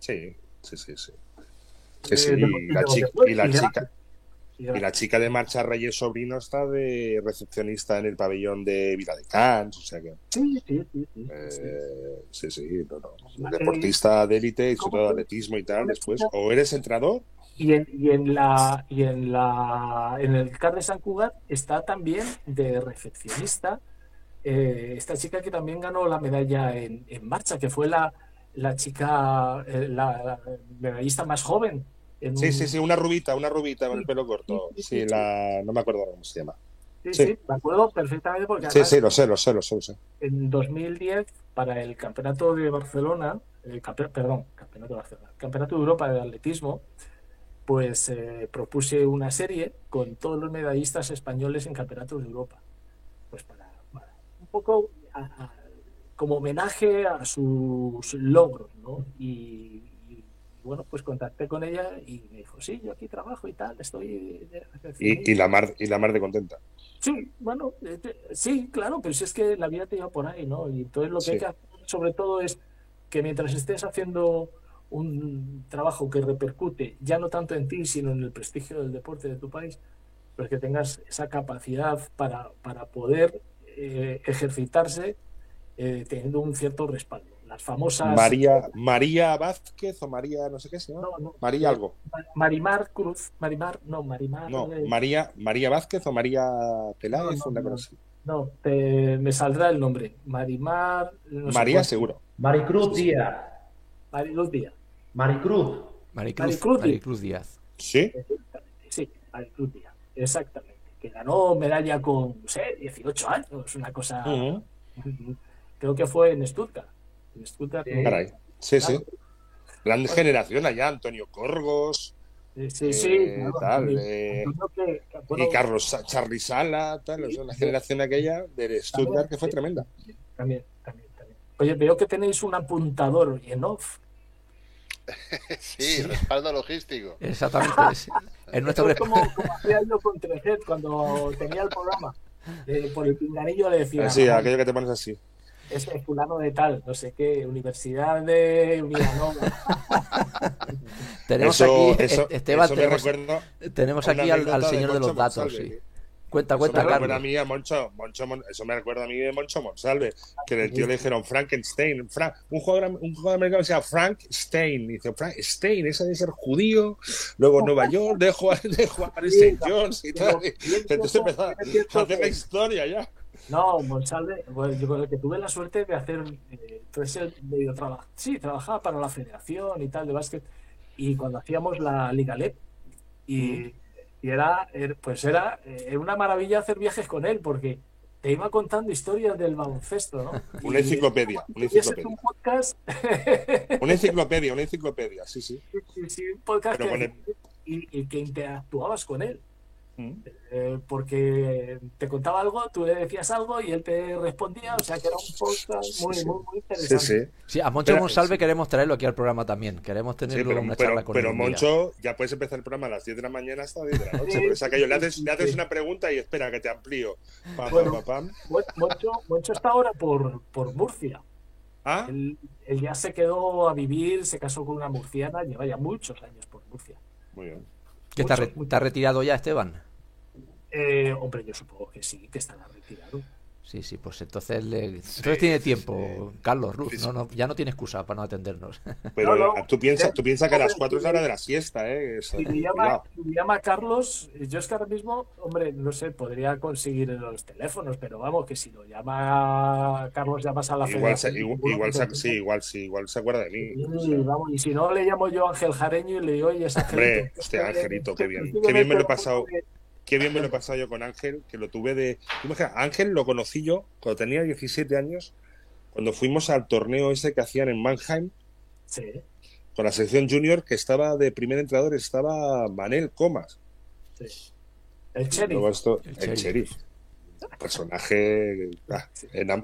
Sí, sí, sí, sí. Sí, sí, Eh, y la chica, de- y la de- chica, Y y la chica de Marcha Reyes Sobrino está de recepcionista en el pabellón de Vila de Cans, o sea que Sí, sí, sí. sí, sí. eh, sí, sí, no, no. Deportista de élite, y sobre ¿cómo todo atletismo y tal, ¿Cómo después, o eres entrenador, Y en, y en la y en la en el CAR de San Cugat está también de recepcionista eh, esta chica que también ganó la medalla en, en marcha, que fue la, la chica, eh, la, la medallista más joven. en Sí, un- sí, sí, una rubita, una rubita con el pelo corto. Sí, sí, Sí, sí. la... no me acuerdo cómo se llama. sí, sí. sí, me acuerdo perfectamente porque Sí, sí, lo sé, lo sé, lo sé, lo sé. en 2010 para el campeonato de Barcelona, el campe- perdón, campeonato de Barcelona, el campeonato de Europa de atletismo, pues eh, propuse una serie con todos los medallistas españoles en campeonatos de Europa, pues para, para un poco a- a- como homenaje a sus logros, ¿no? Y, y, bueno, pues contacté con ella y me dijo, sí, yo aquí trabajo y tal, estoy Y, y la mar, y la mar de contenta. Sí, bueno, eh, sí, claro, pero si es que la vida te lleva por ahí, ¿no? Y entonces lo que Sí. hay que hacer sobre todo es que mientras estés haciendo un trabajo que repercute ya no tanto en ti, sino en el prestigio del deporte de tu país, pues que tengas esa capacidad para, para poder eh, ejercitarse eh, teniendo un cierto respaldo. Las famosas... María, María Vázquez o María, no sé qué se llama. No, no, María algo. Marimar Cruz, Marimar, no, Marimar... No, eh, María, María Vázquez o María Peláez, No, no, una cosa así. no, te- me saldrá el nombre. Marimar... no sé María cuánto. seguro. Maricruz Díaz. Mariluz Díaz. Maricruz. Maricruz, Maricruz. Maricruz Díaz. Sí, Sí, Maricruz Díaz. Exactamente. Que ganó medalla con, no sé, 18 años, una cosa. Creo que fue en Stuttgart. En Stuttgart. Sí. caray. Sí, sí. Gran generación allá, Antonio Corgos Sí, sí, sí. Eh, claro, tal, y- eh, que- bueno, y Carlos Charly Sala, tal, o sea, una generación aquella de Stuttgart que fue tremenda. También, también, también. Oye, veo que tenéis un apuntador en off. Sí, respaldo logístico. Exactamente. es, es nuestro es como, como hacía yo con Trejet cuando tenía el programa. Eh, por el pinganillo le decía. Así, aquello que te pones así. ese fulano de tal, no sé qué, Universidad de Villanova. Tenemos Eso- aquí, eso- Esteban, eso tenemos, tenemos aquí al, al señor de Moncho los datos, Monsalve, sí. Tío. Cuenta, Eso cuenta, me recuerda a mí a Moncho, Moncho Mon- eso me recuerda a mí de Moncho Monsalve, que el tío le dijeron Frankenstein, Fra- un jugador un jugador americano que se llama Frank Stein, y dice Frank Stein, ese debe ser judío, luego Nueva York, de jugar, de St. John's y tal. y Entonces empezó a hacer la historia ya. No, Monsalve, bueno, yo con el que tuve la suerte de hacer, eh, entonces él medio traba- sí, trabajaba para la federación y tal de básquet, y cuando hacíamos la Liga LEP, y, y era, er- pues era, eh, era una maravilla hacer viajes con él, porque te iba contando historias del baloncesto, ¿no? Una enciclopedia, una enciclopedia. un podcast, Una enciclopedia, una enciclopedia, sí, sí. sí, sí, un podcast que, y, y que interactuabas con él. Mm. Eh, porque te contaba algo, tú le decías algo y él te respondía, o sea que era un podcast muy, muy, muy interesante. sí. Sí, a Moncho Pero- Monsalve sí. queremos traerlo aquí al programa también. Queremos Sí, tener pero, una pero, charla con pero él. un día. Moncho, ya puedes empezar el programa a las 10 de la mañana hasta 10 de la noche. Es aquello, le haces, le haces sí. una pregunta y espera que te amplío. Pam, Bueno. pam, pam, pam. Mon- Moncho, Moncho está ahora por, por Murcia. Ah, Él, él ya se quedó a vivir, se casó con una murciana, lleva ya muchos años por Murcia. muy bien. ¿Que está, re- mucho, mucho. está retirado ya, Esteban? Eh, hombre, yo supongo que sí, que estará retirado. Sí, sí, pues entonces, le- entonces tiene tiempo, Carlos sí. No, no, ya no tiene excusa para no atendernos. Pero No, no. tú piensas tú piensa que a las Hombre, 4 es la hora de la siesta, ¿eh? Es- Si me llama, cuidado. si me llama Carlos, yo es que ahora mismo, hombre, no sé, podría conseguir los teléfonos, pero vamos, que si lo llama Carlos, llamas a la Igual, se, igual, igual se- sí, igual, sí, igual se acuerda de mí. o sea. vamos, y si no, le llamo yo Ángel Jareño y le digo, oye, es Hombre, Angelito. este Angelito, qué bien. Qué bien me lo he pasado. Qué bien me lo he pasado yo con Ángel, que lo tuve de. Ángel lo conocí yo cuando tenía 17 años, cuando fuimos al torneo ese que hacían en Mannheim Sí, con la selección junior, que estaba de primer entrenador, estaba Manel Comas. sí. El. Luego esto, El el, sheriff. sheriff. Personaje. ah,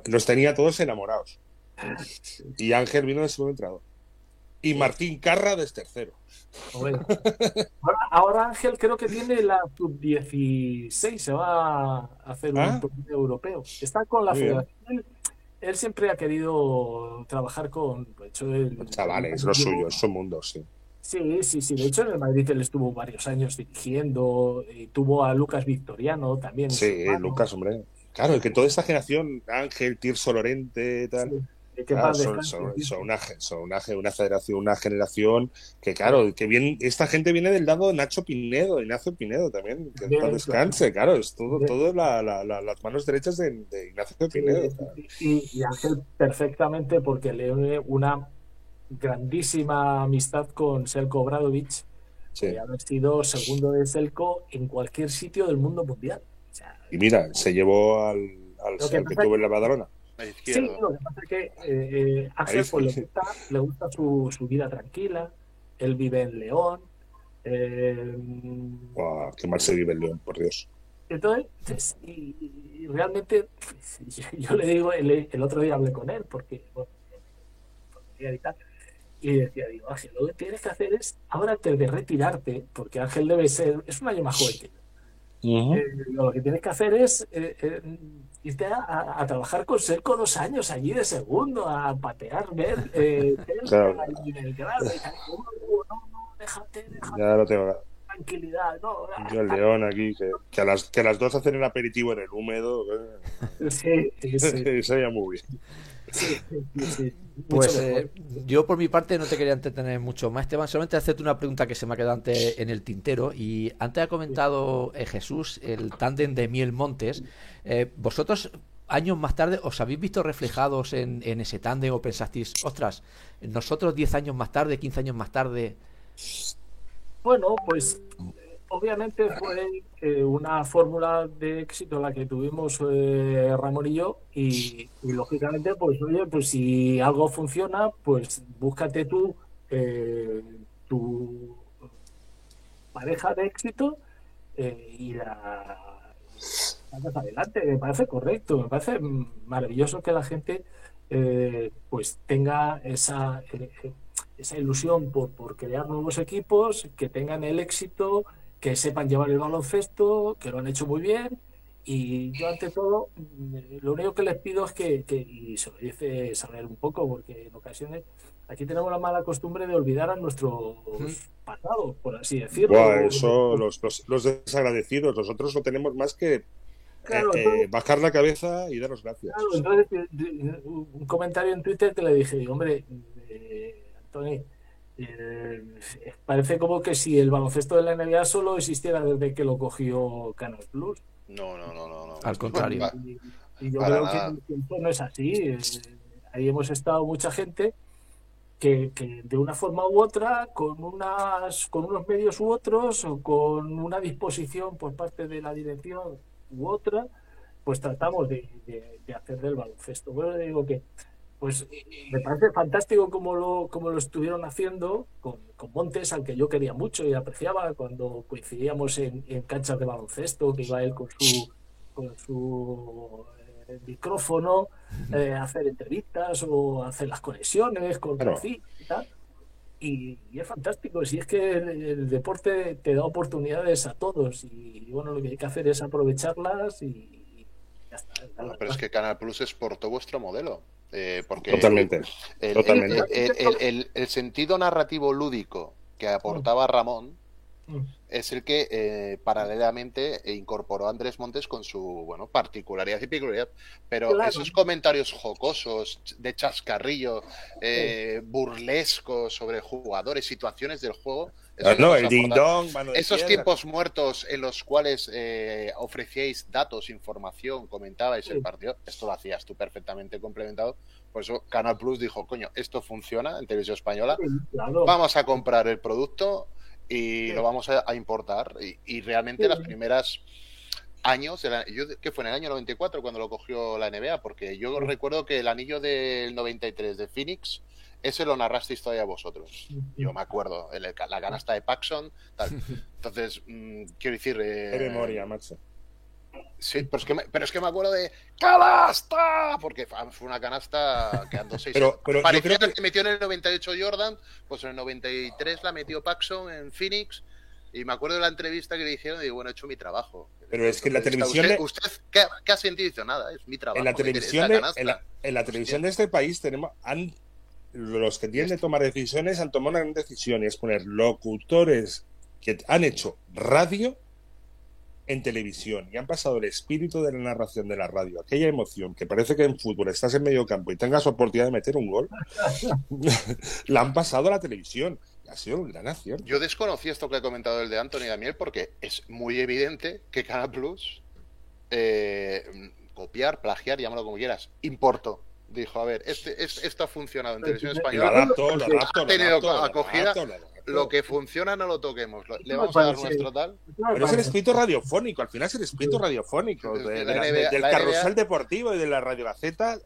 nos tenía todos enamorados. Y Ángel vino de segundo entrenador. Y Martín Carra de tercero. Bueno. Ahora, ahora Ángel creo que tiene la sub-16, se va a hacer un Ah. torneo europeo. Está con la Muy federación. Él, él siempre ha querido trabajar con. De hecho, el- Chavales, los suyos, son mundos, sí. Sí, sí, sí. De hecho, en el Madrid él estuvo varios años dirigiendo. Y tuvo a Lucas Victoriano también. Sí, su. Lucas, hombre. Claro, que toda esta generación, Ángel, Tirso Lorente, tal. Sí, que- que claro, paz son, son- son una, son una, una federación, una generación que, claro, que bien, esta gente viene del lado de Nacho Pinedo, Ignacio Pinedo también, que Bien, descanse, claro, es todo, Bien. todo la- la- la- las manos derechas de, de Ignacio Pinedo. claro. Y, y Ángel perfectamente porque le une una grandísima amistad con Selko Obradovic, Sí. de haber sido segundo de Selko en cualquier sitio del mundo mundial. O sea, Y mira, se llevó al, al, que que tuvo en la Badalona. A la sí, izquierda. lo que pasa es que eh, eh, Ángel Ahí pues, le gusta, le gusta su, su vida tranquila, él vive en León. eh, Guau, qué mal se vive el León, por Dios. Entonces, y, y realmente, pues, yo, yo le digo, el, el otro día hablé con él, porque, bueno, y tal, y decía, digo, Ángel, lo que tienes que hacer es, ahora antes de retirarte, porque Ángel debe ser, es un año más joven que yo, eh, lo que tienes que hacer es eh, eh, irte a, a- a trabajar con Serco dos años allí de segundo, a patear, ver, Claro. y Belgrado, y tal. No, no, no, déjate, déjate, Ya lo tengo. tranquilidad, no, Yo el León aquí, que, que a las, que a las dos hacen el aperitivo en el húmedo. sí, sí, sí. Ya muy bien. Sí, sí, sí. Pues eh, yo por mi parte no te quería entretener mucho más, Esteban, solamente hacerte una pregunta que se me ha quedado antes en el tintero y antes ha comentado eh, Jesús el tándem de Miel Montes. Eh, ¿Vosotros años más tarde os habéis visto reflejados en, en ese tándem o pensasteis, ostras, nosotros 10 años más tarde, 15 años más tarde... Bueno, pues obviamente fue eh, una fórmula de éxito la que tuvimos eh, Ramón y yo y, lógicamente pues oye, pues si algo funciona, pues búscate tú eh, tu pareja de éxito eh, y la sacas adelante. Me parece correcto, me parece maravilloso que la gente eh, pues tenga esa esa ilusión por, por crear nuevos equipos, que tengan el éxito, que sepan llevar el baloncesto, que lo han hecho muy bien Y yo ante todo, mm, lo único que les pido es que, que- y se lo dice saber un poco, porque en ocasiones aquí tenemos la mala costumbre de olvidar a nuestros pasados, por así decirlo. Eso, los, los- los desagradecidos, nosotros no tenemos más que Claro, eh, eh, entonces- bajar la cabeza y daros gracias. Claro, entonces, un comentario en Twitter que le dije, hombre, eh, Anthony, eh, parece como que si el baloncesto de la NBA solo existiera desde que lo cogió Canal Plus. No, no, no, no. no. Al contrario. Y, y yo Para creo nada. que, eso no es así. Eh, ahí hemos estado mucha gente que, que de una forma u otra, con unas, con unos medios u otros, o con una disposición por parte de la dirección u otra, pues tratamos de, de- de hacer del baloncesto. Bueno, digo que pues me parece fantástico como lo, como lo estuvieron haciendo con, con Montes, al que yo quería mucho y apreciaba cuando coincidíamos en, en canchas de baloncesto, que iba él con su, con su eh, micrófono eh, a hacer entrevistas o a hacer las conexiones con Claro. Y tal. Y, y es fantástico, si es que el, el deporte te da oportunidades a todos y bueno, lo que hay que hacer es aprovecharlas y, y ya está. Bueno, pero es que Canal Plus exportó vuestro modelo. Eh, porque Totalmente. el, totalmente. el- el- el- el sentido narrativo lúdico que aportaba Ramón es el que eh, paralelamente incorporó a Andrés Montes con su bueno particularidad y peculiaridad. Pero Claro. esos comentarios jocosos, de chascarrillo, eh, burlescos sobre jugadores, situaciones del juego. Ah, no, el ding dong, esos tiempos muertos en los cuales eh, ofrecíais datos, información, comentabais el partido, esto lo hacías tú perfectamente complementado. Por eso Canal Plus dijo, coño, esto funciona en televisión española, Claro. vamos a comprar el producto y Sí. lo vamos a, a importar. Y, y realmente Sí. las primeras años, de la- yo, que fue en el año 94 cuando lo cogió la NBA, porque yo recuerdo que el anillo del 93 de Phoenix, ese lo narrasteis todavía vosotros. Yo me acuerdo, el- la canasta de Paxson, tal. Entonces, mm, quiero decir... eh, memoria, macho. Sí, pero es, que me, pero es que me acuerdo de ¡Canasta! Porque fue una canasta que andó seis Pero- pero Parecía creo que... metió en el 98 Jordan, pues en el 93 la metió Paxson en Phoenix. Y me acuerdo de la entrevista que le hicieron y digo, bueno, he hecho mi trabajo. Pero es que en la televisión ¿Usted, usted ¿qué, qué ha sentido? Nada, es mi trabajo. En la televisión, de, canasta". en la, en la televisión de este país tenemos han los que tienen de tomar decisiones han tomado una gran decisión y es poner locutores que han hecho radio en televisión y han pasado el espíritu de la narración de la radio, aquella emoción que parece que en fútbol estás en medio campo y tengas oportunidad de meter un gol, la han pasado a la televisión. Y ha sido un gran. Yo desconocí esto que ha comentado el de Anthony Damiel porque es muy evidente que Canal Plus eh, copiar, plagiar, llámalo como quieras, importó. Dijo, a ver, este, es- esto ha funcionado en televisión española. adapto, lo adapto, Ha lo tenido acogida, lo adapto. Lo que funciona no lo toquemos. Le vamos a dar nuestro tal. Pero es el espíritu radiofónico, al final es el espíritu radiofónico, Sí, de- de la la- NBA del la carrusel NBA deportivo y de la Radio Gaceta.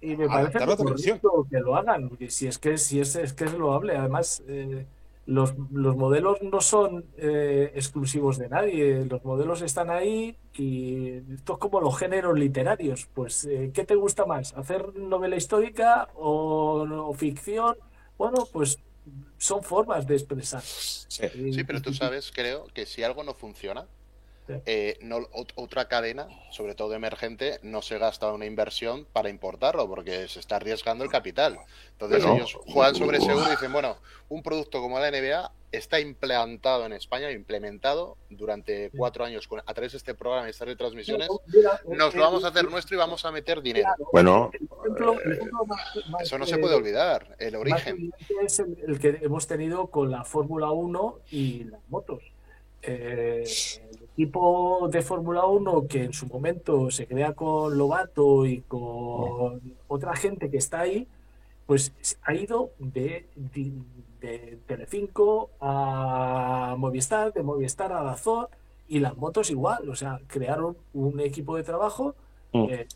Y me parece la correcto que lo hagan, porque si es que si es, es que es loable. Además, eh, los, los modelos no son eh, exclusivos de nadie. Los modelos están ahí y esto es como los géneros literarios. Pues, eh, ¿qué te gusta más? ¿Hacer novela histórica o, o ficción? Bueno, pues son formas de expresar. Sí. Sí, pero tú sabes, creo, que si algo no funciona, Sí. eh, no, ot- otra cadena, sobre todo emergente, no se gasta una inversión para importarlo porque se está arriesgando el capital. Entonces Pero- ellos juegan sobre seguro y dicen, bueno, un producto como la NBA está implantado en España, implementado durante cuatro años con- a través de este programa y estas retransmisiones. Mira, Nos eh, lo vamos a hacer nuestro y vamos a meter dinero. Bueno, Eso no se eh, puede olvidar, el origen. es el, que hemos tenido con la Fórmula 1 y las motos. Eh, equipo de Fórmula 1 que en su momento se crea con Lobato y con otra gente que está ahí, pues ha ido de, de, de Telecinco a Movistar, de Movistar a Dazón y las motos igual, o sea, crearon un equipo de trabajo Mm. eh,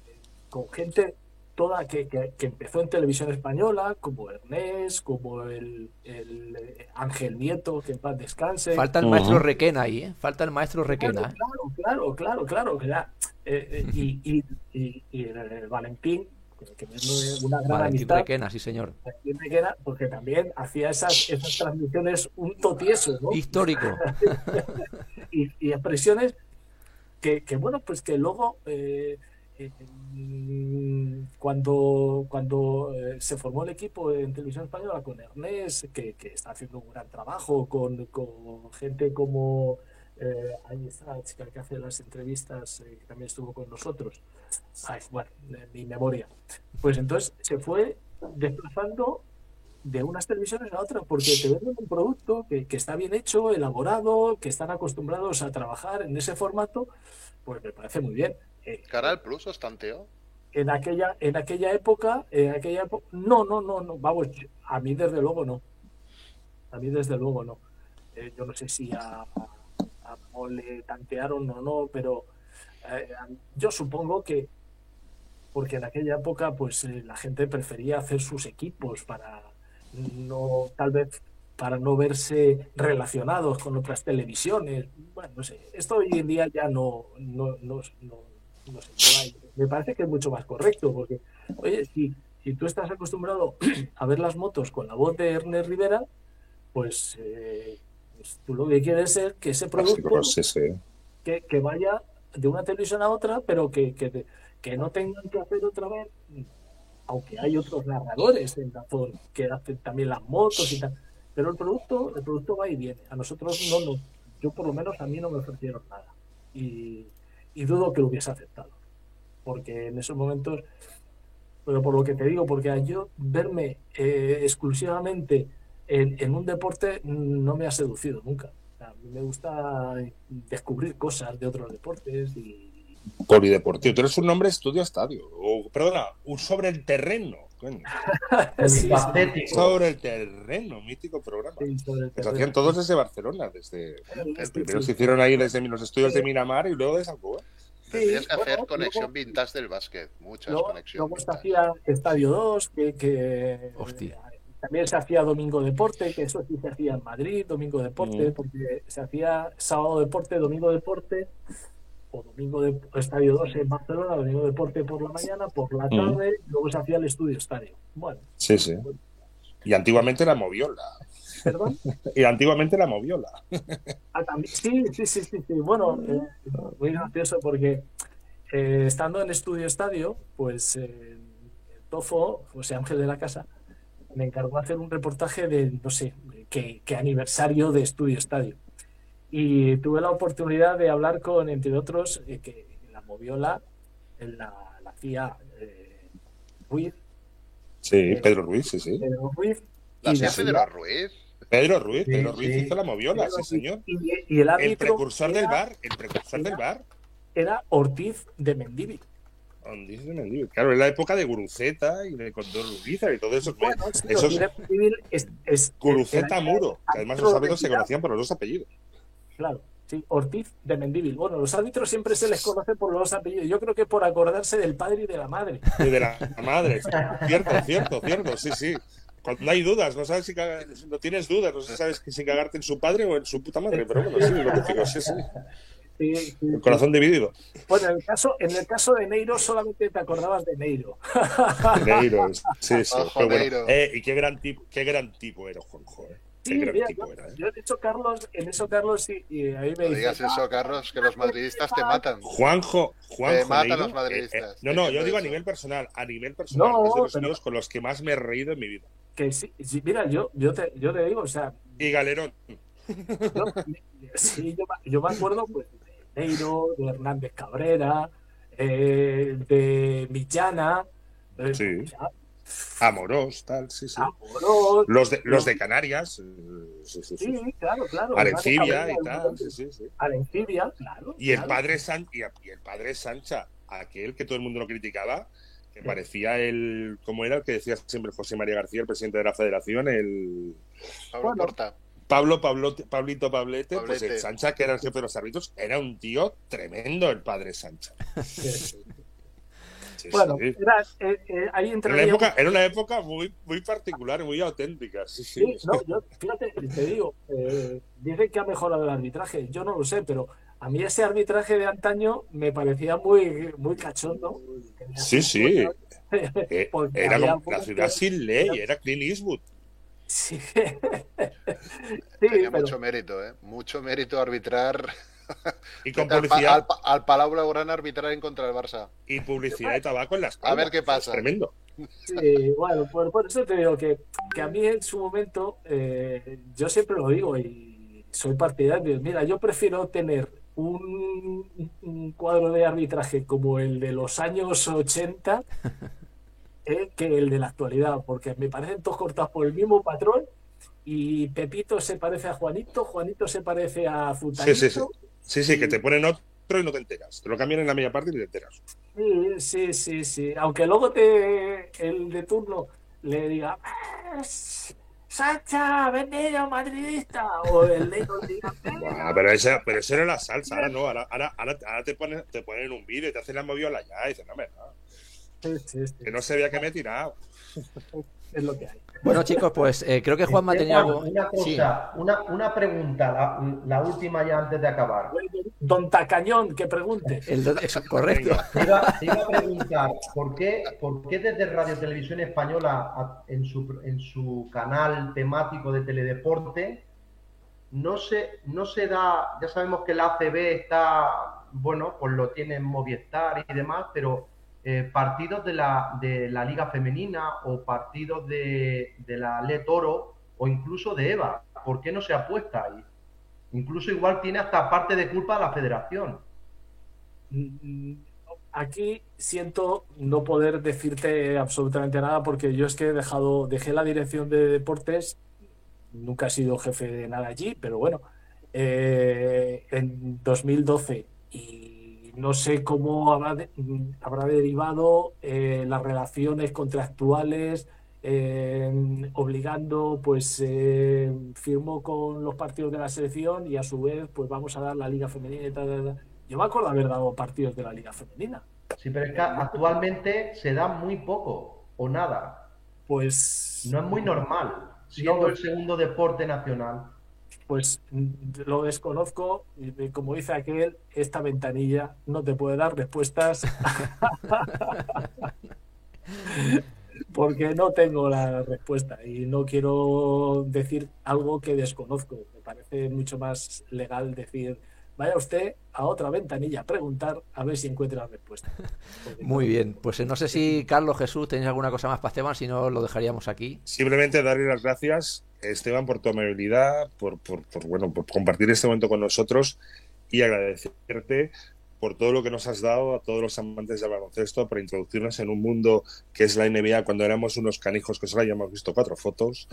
con gente toda que, que- que empezó en televisión española, como Ernest, como el, el, eh, Ángel Nieto, que en paz descanse. Falta el maestro Requena ahí, ¿eh? Falta el maestro Requena. claro, claro, claro, claro, eh, eh, y, y, y, y el, el Valentín, que, que es una gran Valentín amistad, Requena, sí señor. Valentín Requena, porque también hacía esas, esas transmisiones un totieso, ¿no? Histórico. y, y expresiones que, que, bueno, pues que luego eh, cuando, cuando eh, se formó el equipo en televisión española con Ernest, que, que está haciendo un gran trabajo, con, con gente como eh, ahí está la chica que hace las entrevistas, eh, que también estuvo con nosotros. Ay, bueno, de mi memoria. Pues entonces se fue desplazando de unas televisiones a otras, porque te venden un producto que, que está bien hecho, elaborado, que están acostumbrados a trabajar en ese formato, pues me parece muy bien. Eh, Canal Plus os tanteó. en aquella en aquella época en aquella época no no no no vamos a mí desde luego no. A mí desde luego no. Eh, yo no sé si a, a Mo le tantearon o no pero eh, yo supongo que porque en aquella época pues eh, la gente prefería hacer sus equipos para no tal vez para no verse relacionados con otras televisiones. Bueno no sé esto hoy en día ya no no, no- no sé, me parece que es mucho más correcto porque oye si si tú estás acostumbrado a ver las motos con la voz de Ernest Rivera pues, eh, pues tú lo que quieres es que ese producto Básicos, sí, sí. que, que vaya de una televisión a otra, pero que, que, que no tengan que hacer otra vez, aunque hay otros narradores en Dazón que hacen también las motos y tal, pero el producto, el producto va y viene. A nosotros no nos, yo por lo menos a mí no me ofrecieron nada. Y, y dudo que lo hubiese aceptado. Porque en esos momentos, pero por lo que te digo, porque a yo verme eh, exclusivamente en, en un deporte no me ha seducido nunca. O sea, a mí me gusta descubrir cosas de otros deportes y Polideportivo. Tú eres un nombre estudio estadio. O, perdona, un sobre el terreno. Sí. Sobre el terreno, mítico programa. sí, hacían todos desde Barcelona, desde el Sí, primero sí. se hicieron ahí desde los estudios de Miramar y luego de San Cuba. Tendrías que hacer bueno, conexión luego- vintage del básquet. Muchas Luego, conexiones. luego se hacía Estadio 2, que, que Hostia. también se hacía Domingo Deporte, que eso sí se hacía en Madrid, Domingo Deporte, Mm. porque se hacía Sábado Deporte, Domingo Deporte, o Domingo de, Estadio 2 en Barcelona, Domingo Deporte por la mañana, por la Mm. tarde, y luego se hacía el Estudio Estadio. Bueno, Sí, sí. Y antiguamente la moviola. Perdón. Y antiguamente la moviola. Ah, también, sí, sí, sí, sí, sí. Bueno, eh, muy gracioso porque eh, estando en Estudio Estadio, pues eh, Tofo, José Ángel de la Casa, me encargó hacer un reportaje de, no sé, de qué, qué aniversario de Estudio Estadio. Y tuve la oportunidad de hablar con, entre otros, eh, que la moviola la, la hacía eh, Ruiz, Sí, Pedro Ruiz, sí, sí. Pedro Ruiz. La y hacía la- Pedro Ruiz. Pedro Ruiz, Pedro Ruiz hizo la moviola, Pedro sí, señor. Y, y el El precursor del era- bar, el precursor del bar. era Ortiz de Mendívil. Ondís de Mendívil. Claro, en la época de Guruceta y de Condor Urizar y todo eso. Bueno, sí, esos Ortiz es, es- Guruceta era- Muro, que además los árbitros se conocían por los dos apellidos. Claro, sí, Ortiz de Mendívil. Bueno, los árbitros siempre se les conoce por los dos apellidos. Yo creo que por acordarse del padre y de la madre. Y de la madre. cierto, cierto, cierto, sí, sí. Cuando hay dudas, no sabes si caga- no tienes dudas, no sabes si cagarte en su padre o en su puta madre, pero bueno, sí, lo que digo, sí, sí. Sí, sí, El corazón dividido. Bueno, en el caso, en el caso de Neiro solamente te acordabas de Neiro. Neiro, sí, sí. Ojo, qué bueno. Neiro. Eh, y qué gran tipo, qué gran tipo era Juanjo, eh. Qué Sí, gran mira, tipo yo, era, eh. yo en eso, Carlos, en eso, Carlos, sí, y ahí me No dice, digas eso, Carlos, que los madridistas te matan. Juanjo, Juanjo Te matan Neiro, los madridistas, eh, eh, no, no, yo digo a nivel personal, a nivel personal, No, es de los pero- con los que más me he reído en mi vida. Que sí, sí, mira, yo, yo, te, yo te digo, o sea, Y Galerón, yo, sí, yo, me- yo me acuerdo pues, de Neiro, de Hernández Cabrera, eh, de Millana, eh, Sí. sea, Amorós, tal, sí, sí. Amorós, Los de, los de Canarias, eh, sí, sí, sí. sí, claro, claro. Arencibia y tal, sí, sí, sí. Arencibia, claro. Y el claro. padre San, y el padre Sancha, aquel que todo el mundo lo criticaba, que parecía el, como era el que decía siempre José María García, el presidente de la federación, el Pablo Bueno. Porta. Pablo, Pablo Pablito Pablete, pues el Sancha, que era el jefe de los árbitros, era un tío tremendo el padre Sancha. Sí, Bueno, sí. era, eh, eh, ahí Era una época, era una época muy, muy particular, muy auténtica. Sí, sí. Sí, no, yo, fíjate, te digo, eh, dicen que ha mejorado el arbitraje. Yo no lo sé, pero a mí ese arbitraje de antaño me parecía muy, muy cachondo. Sí, sí. Eh, Era como la algunos ciudad que- sin ley, era Clint Eastwood. Sí, sí Tenía pero mucho mérito, ¿eh? Mucho mérito arbitrar Y con al, publicidad, al, pa- al Palau Blaugrana arbitrar en contra del Barça. y publicidad de tabaco en las A ver qué Es pasa. tremendo. Sí, bueno, por, por eso te digo que, que a mí en su momento, eh, yo siempre lo digo y soy partidario. Mira, yo prefiero tener un, un cuadro de arbitraje como el de los años 80 eh, que el de la actualidad, porque me parecen todos cortados por el mismo patrón y Pepito se parece a Juanito, Juanito se parece a Sí, Futanito. sí, sí. Sí, sí, que te ponen otro y no te enteras. Te lo cambian en la media parte y te enteras. Sí, sí, sí, sí. Aunque luego te el de turno le diga "Ah, Sacha, vendido madridista o el Buah, pero, ese, pero eso era la salsa, ahora no, ahora, ahora, ahora, ahora te, ponen, te ponen un vídeo y te hacen la moviola ya y dices, no, hombre, no, Sí, sí, sí, que no se vea que me he tirado. es lo que hay. Bueno, chicos, pues eh, creo que Juanma tenía algo. Una Sí. cosa, una, una pregunta, la, la última ya antes de acabar. Don Tacañón, que pregunte. El correcto. Te iba, te iba a preguntar, ¿por qué, por qué desde Radio Televisión Española a- en su, en su canal temático de teledeporte no se, no se da, ya sabemos que la ACB está, bueno, pues lo tienen Movistar y demás, pero eh, partidos de la, de la Liga Femenina o partidos de, de la Le Toro o incluso de EVA, ¿por qué no se apuesta ahí? Incluso igual tiene hasta parte de culpa la federación. Aquí siento no poder decirte absolutamente nada porque yo es que he dejado, dejé la dirección de deportes, nunca he sido jefe de nada allí, pero bueno, eh, en 2012 y no sé cómo habrá, de- habrá derivado eh, las relaciones contractuales, eh, obligando, pues eh, firmó con los partidos de la selección y a su vez, pues vamos a dar la liga femenina y tal, tal, tal. Yo me acuerdo haber dado partidos de la liga femenina. Sí, pero es que actualmente se da muy poco o nada. Pues No es muy normal, siendo No. el segundo deporte nacional. Pues mm, lo desconozco y como dice aquel, esta ventanilla no te puede dar respuestas porque no tengo la respuesta y no quiero decir algo que desconozco. Me parece mucho más legal decir, vaya usted a otra ventanilla a preguntar a ver si encuentra la respuesta. Porque Muy bien. Pues eh, no sé si Carlos Jesús tenéis alguna cosa más para Esteban, si no lo dejaríamos aquí. Simplemente darle las gracias, Esteban, por tu amabilidad, por, por, por, bueno, por compartir este momento con nosotros y agradecerte por todo lo que nos has dado a todos los amantes del baloncesto, por introducirnos en un mundo que es la NBA cuando éramos unos canijos que solo habíamos visto cuatro fotos.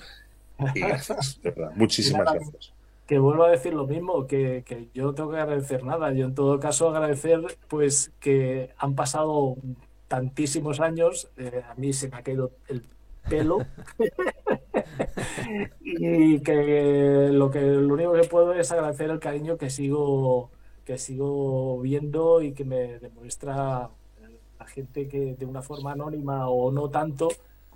Y gracias, de verdad. Muchísimas gracias. Que vuelvo a decir lo mismo, que, que yo no tengo que agradecer nada. Yo en todo caso agradecer pues que han pasado tantísimos años, eh, a mí se me ha caído el pelo y que lo que lo único que puedo es agradecer el cariño que sigo que sigo viendo y que me demuestra la gente que de una forma anónima o no tanto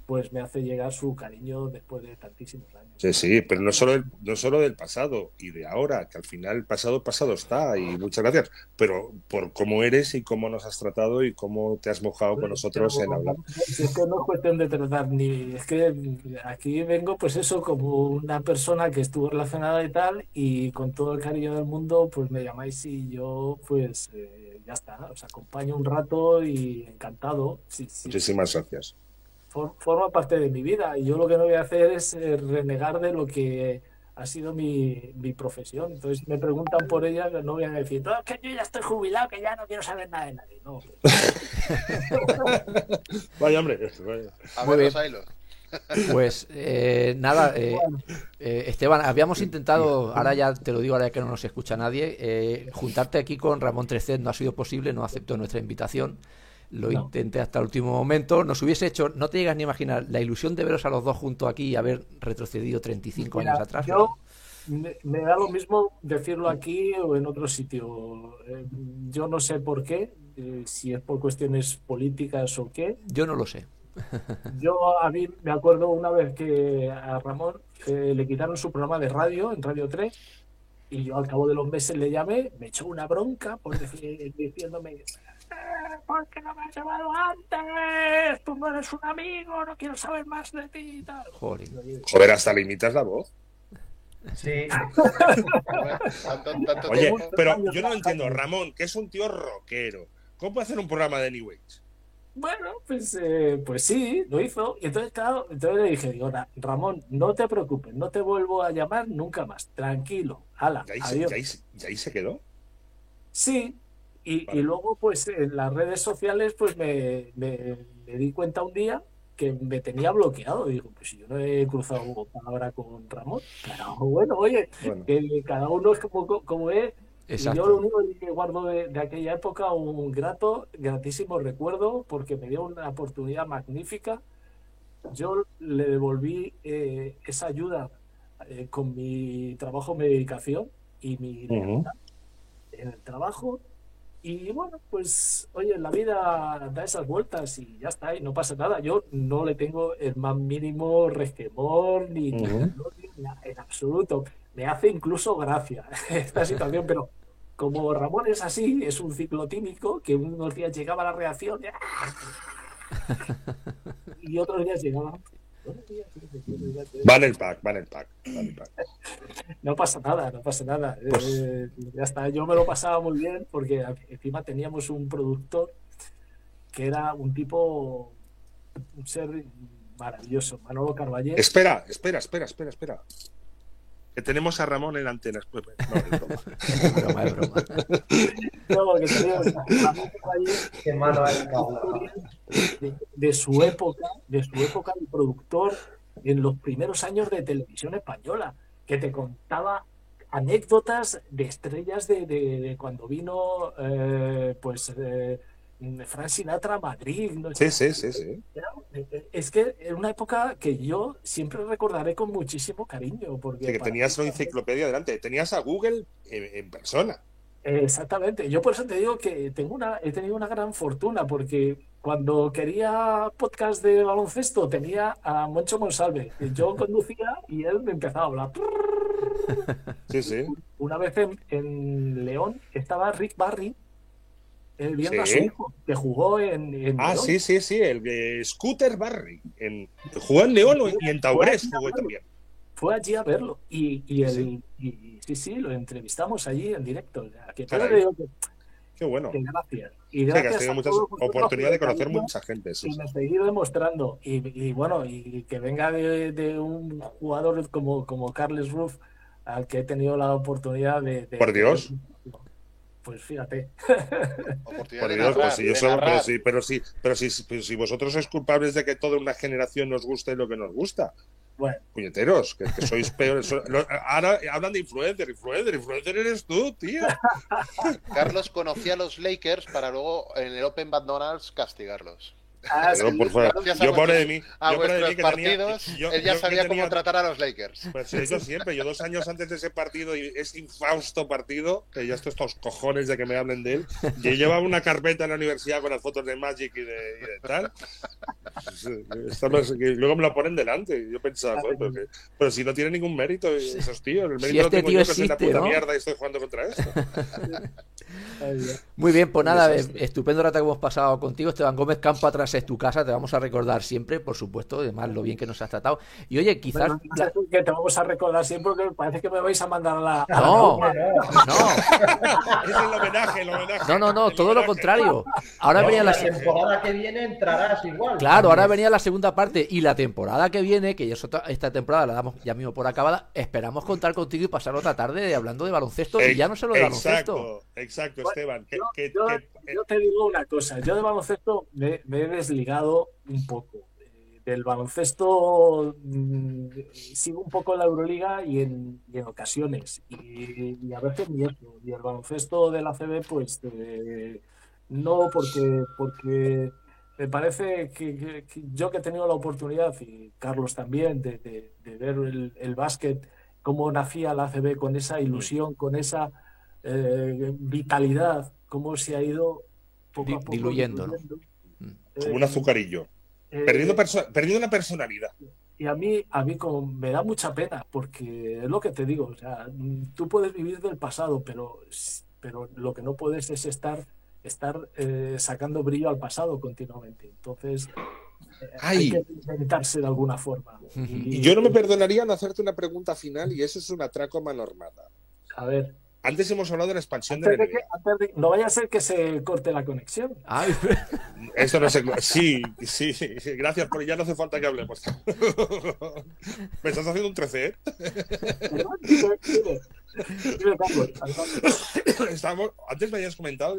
pues me hace llegar su cariño después de tantísimos años. Sí, sí, pero no solo, del- no solo del pasado y de ahora, que al final el pasado pasado está y muchas gracias, pero por cómo eres y cómo nos has tratado y cómo te has mojado con nosotros en hablar. Es que no es cuestión de tratar ni es que aquí vengo pues eso como una persona que estuvo relacionada y tal y con todo el cariño del mundo pues me llamáis y yo pues eh, ya está, os acompaño un rato y encantado. Sí, sí, Muchísimas gracias. For- forma parte de mi vida y yo lo que no voy a hacer es eh, renegar de lo que ha sido mi, mi profesión. Entonces me preguntan por ella, no voy a decir, no, es que yo ya estoy jubilado, que ya no quiero saber nada de nadie. No, Vaya hombre, vaya. A Muy ver bien. los hilos. Pues eh, nada, eh, eh, Esteban, habíamos intentado, ahora ya te lo digo, ahora ya que no nos escucha nadie, eh, juntarte aquí con Ramón Trecet, no ha sido posible, no aceptó nuestra invitación. Lo No. intenté hasta el último momento. Nos hubiese hecho, no te llegas ni a imaginar, la ilusión de veros a los dos juntos aquí y haber retrocedido 35 Mira, años atrás. Yo me, me da lo mismo decirlo aquí o en otro sitio. Eh, yo no sé por qué, eh, si es por cuestiones políticas o qué. Yo no lo sé. Yo a mí me acuerdo una vez que a Ramón eh, le quitaron su programa de radio en Radio 3 y yo al cabo de los meses le llamé, me echó una bronca por decir, diciéndome, "Eh, ¿por qué no me has llamado antes? Tú no eres un amigo, no quiero saber más de ti y tal. Joder. Joder, hasta limitas la voz. Sí. Tanto- tanto Oye, pero yo no entiendo, Ramón, que es un tío rockero. ¿Cómo puede hacer un programa de New Age? Bueno, pues, eh, pues sí, lo hizo. Y entonces, claro, entonces le dije, digo, "Ra- Ramón, no te preocupes, no te vuelvo a llamar nunca más. Tranquilo, ala, ¿Y ahí, se, adiós. y ahí se- y ahí se quedó? Sí, y, Vale. y luego pues en las redes sociales pues me, me- me di cuenta un día que me tenía bloqueado. Digo, pues si yo no he cruzado palabra con Ramón. Pero bueno, oye, Bueno, que cada uno es como, como es. Y yo lo Exacto. único que guardo de, de aquella época un grato, gratísimo recuerdo porque me dio una oportunidad magnífica. Yo le devolví eh, esa ayuda eh, con mi trabajo, mi dedicación y mi lealtad en el trabajo. Y bueno, pues oye, la vida da esas vueltas y ya está, y no pasa nada. Yo no le tengo el más mínimo resquemor ni, ni Ujú. odio, ni a- en absoluto. Me hace incluso gracia esta situación, pero como Ramón es así, es un ciclotímico que unos días llegaba la reacción y otros días llegaba. Va en el pack, va en el pack. el. No pasa nada, no pasa nada. Pues- Eh, ya está, yo me lo pasaba muy bien porque encima teníamos un productor que era un tipo, un ser maravilloso, Manolo Carballés. Espera, espera, espera, espera, espera. Que tenemos a Ramón en antenas. Pues, No, es broma. Es broma, es broma. No, que teníamos a Manolo Carballés Qué malo es que habla. de, de su época, de su época de productor en los primeros años de televisión española, que te contaba anécdotas de estrellas de, de- de cuando vino eh, pues eh, Frank Sinatra a Madrid. ¿no? Sí, sí, sí, sí. Era- Es que era una época que yo siempre recordaré con muchísimo cariño. Porque Sí, que tenías una enciclopedia delante. Tenías a Google en, en persona. Exactamente. Yo por eso te digo que tengo una, he tenido una gran fortuna, porque cuando quería podcast de baloncesto tenía a Moncho Monsalve. Yo conducía y él me empezaba a hablar. Sí, sí. Una vez en, en León estaba Rick Barry eh, viendo a su Sí. hijo, que jugó en, en Ah, León. sí, sí, sí. El de Scooter Barry. En, jugó en León y en Taurés jugó también. Fue allí a verlo. Y, y, el, Sí. y- sí, sí, lo entrevistamos allí en directo. O que digo que, Qué bueno. que gracias. Y Sí, que gracias has tenido a muchas oportunidades de conocer mucha gente. Sí, y sí. me seguir demostrando. Y, y bueno, y que venga de, de un jugador como, como Carles Ruff, al que he tenido la oportunidad de. de- Por Dios. Pues fíjate. Oportunidad Por de Dios, narrar, pues si yo de solo, pero sí, pero sí, pero sí, pero si vosotros sois culpables de que toda una generación nos guste lo que nos gusta. Bueno, Puñeteros, que, que sois peores. So- lo- ahora hablan de influencer, influencer, influencer eres tú, tío. Carlos conocía a los Lakers para luego en el Open McDonald's castigarlos. Ah, Yo, sí, por favor, Gracias a yo pobre de mí, A yo de mí que tenía- partidos, yo- él ya yo que sabía tenía- cómo tratar a los Lakers. Pues sí, yo siempre, yo dos años antes de ese partido, y ese infausto partido, que ya estoy estos cojones de que me hablen de él, yo llevaba una carpeta en la universidad con las fotos de Magic y de, y de tal. Pues, eh, estamos- que luego me lo ponen delante. y Yo pensaba, joder, pero, que- pero si no tiene ningún mérito esos tíos, el mérito Si lo este tengo tío yo que soy una existe, puta ¿no? mierda y estoy jugando contra esto. Muy bien, pues nada, desastre. eh, estupendo rato que hemos pasado contigo. Esteban Gómez, campo atrás es tu casa, te vamos a recordar siempre, por supuesto, además lo bien que nos has tratado. Y oye, quizás... Bueno, no sé que te vamos a recordar siempre porque parece que me vais a mandar a la. a la No, no, Es el homenaje, el homenaje. no, no, no, el todo lo contrario. Ahora No, venía la... La temporada que viene entrarás igual. Claro, ahora venía la segunda parte y la temporada que viene, que ya es otra- esta temporada la damos ya mismo por acabada, esperamos contar contigo y pasar otra tarde hablando de baloncesto y ya no solo de baloncesto. Exacto, exacto, Bueno, Esteban. Que, Yo, que- yo- que- yo te digo una cosa, yo de baloncesto me, me he desligado un poco. Eh, Del baloncesto mm, sigo un poco la Euroliga y en, y en ocasiones. Y, y a veces ni eso. Y el baloncesto de la CB, pues eh, no, porque, porque me parece que, que- que yo que he tenido la oportunidad, y Carlos también, de, de- de ver el, el básquet, cómo nacía la ACB con esa ilusión, con esa eh, vitalidad, cómo se ha ido poco a poco diluyendo, ¿no? Como un Eh, azucarillo. eh, Perdiendo, perdiendo la personalidad. y a mí, a mí como me da mucha pena, porque es lo que te digo, o sea, tú puedes vivir del pasado, pero, pero lo que no puedes es estar, estar eh, sacando brillo al pasado continuamente. Entonces, hay Ay, que inventarse de alguna forma. y yo no me perdonaría no hacerte una pregunta final y eso es un atraco a mano armada. A ver, Antes hemos hablado de la expansión de antes de que- NBA. antes de- no vaya a ser que se corte la conexión. Ay, Esto no se... Sí, sí, sí, gracias, pero ya no hace falta que hablemos. Me estás haciendo un 13, ¿eh? Estamos... Antes me habías comentado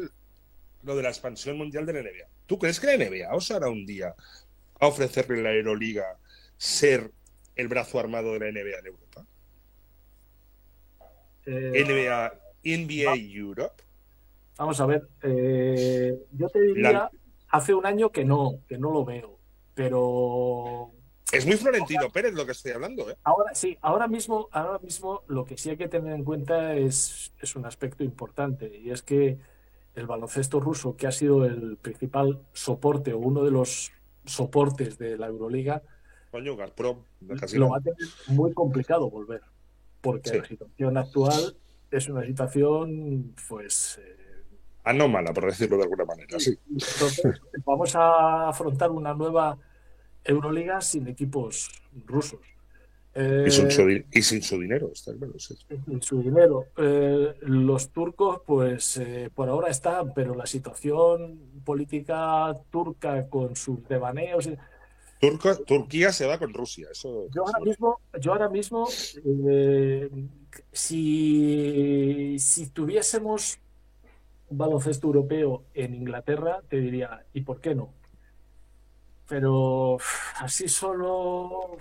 lo de la expansión mundial de la NBA. ¿Tú crees que la NBA os hará un día a ofrecerle a la Euroliga ser el brazo armado de la NBA en Europa? Eh, NBA, NBA Europe. Vamos a ver, eh, yo te diría La- hace un año que no, que no lo veo, pero Es muy Florentino Pérez lo que estoy hablando, ¿eh? ahora sí, ahora mismo, ahora mismo lo que sí hay que tener en cuenta es, es un aspecto importante y es que el baloncesto ruso, que ha sido el principal soporte o uno de los soportes de la Euroliga, Coño, Gazprom, lo va a tener muy complicado volver, porque Sí. la situación actual es una situación, pues, eh, anómala, por decirlo de alguna manera. Sí. Entonces, vamos a afrontar una nueva Euroliga sin equipos rusos. Eh, Y, sin su, di- y sin su dinero, está claro. sí. sin su dinero. Eh, los turcos, pues eh, por ahora están, pero la situación política turca con sus devaneos. Turquía se va con Rusia. Eso, Yo ahora mismo, yo ahora mismo eh, si, si tuviésemos un baloncesto europeo en Inglaterra, te diría, ¿y por qué no? Pero así solo.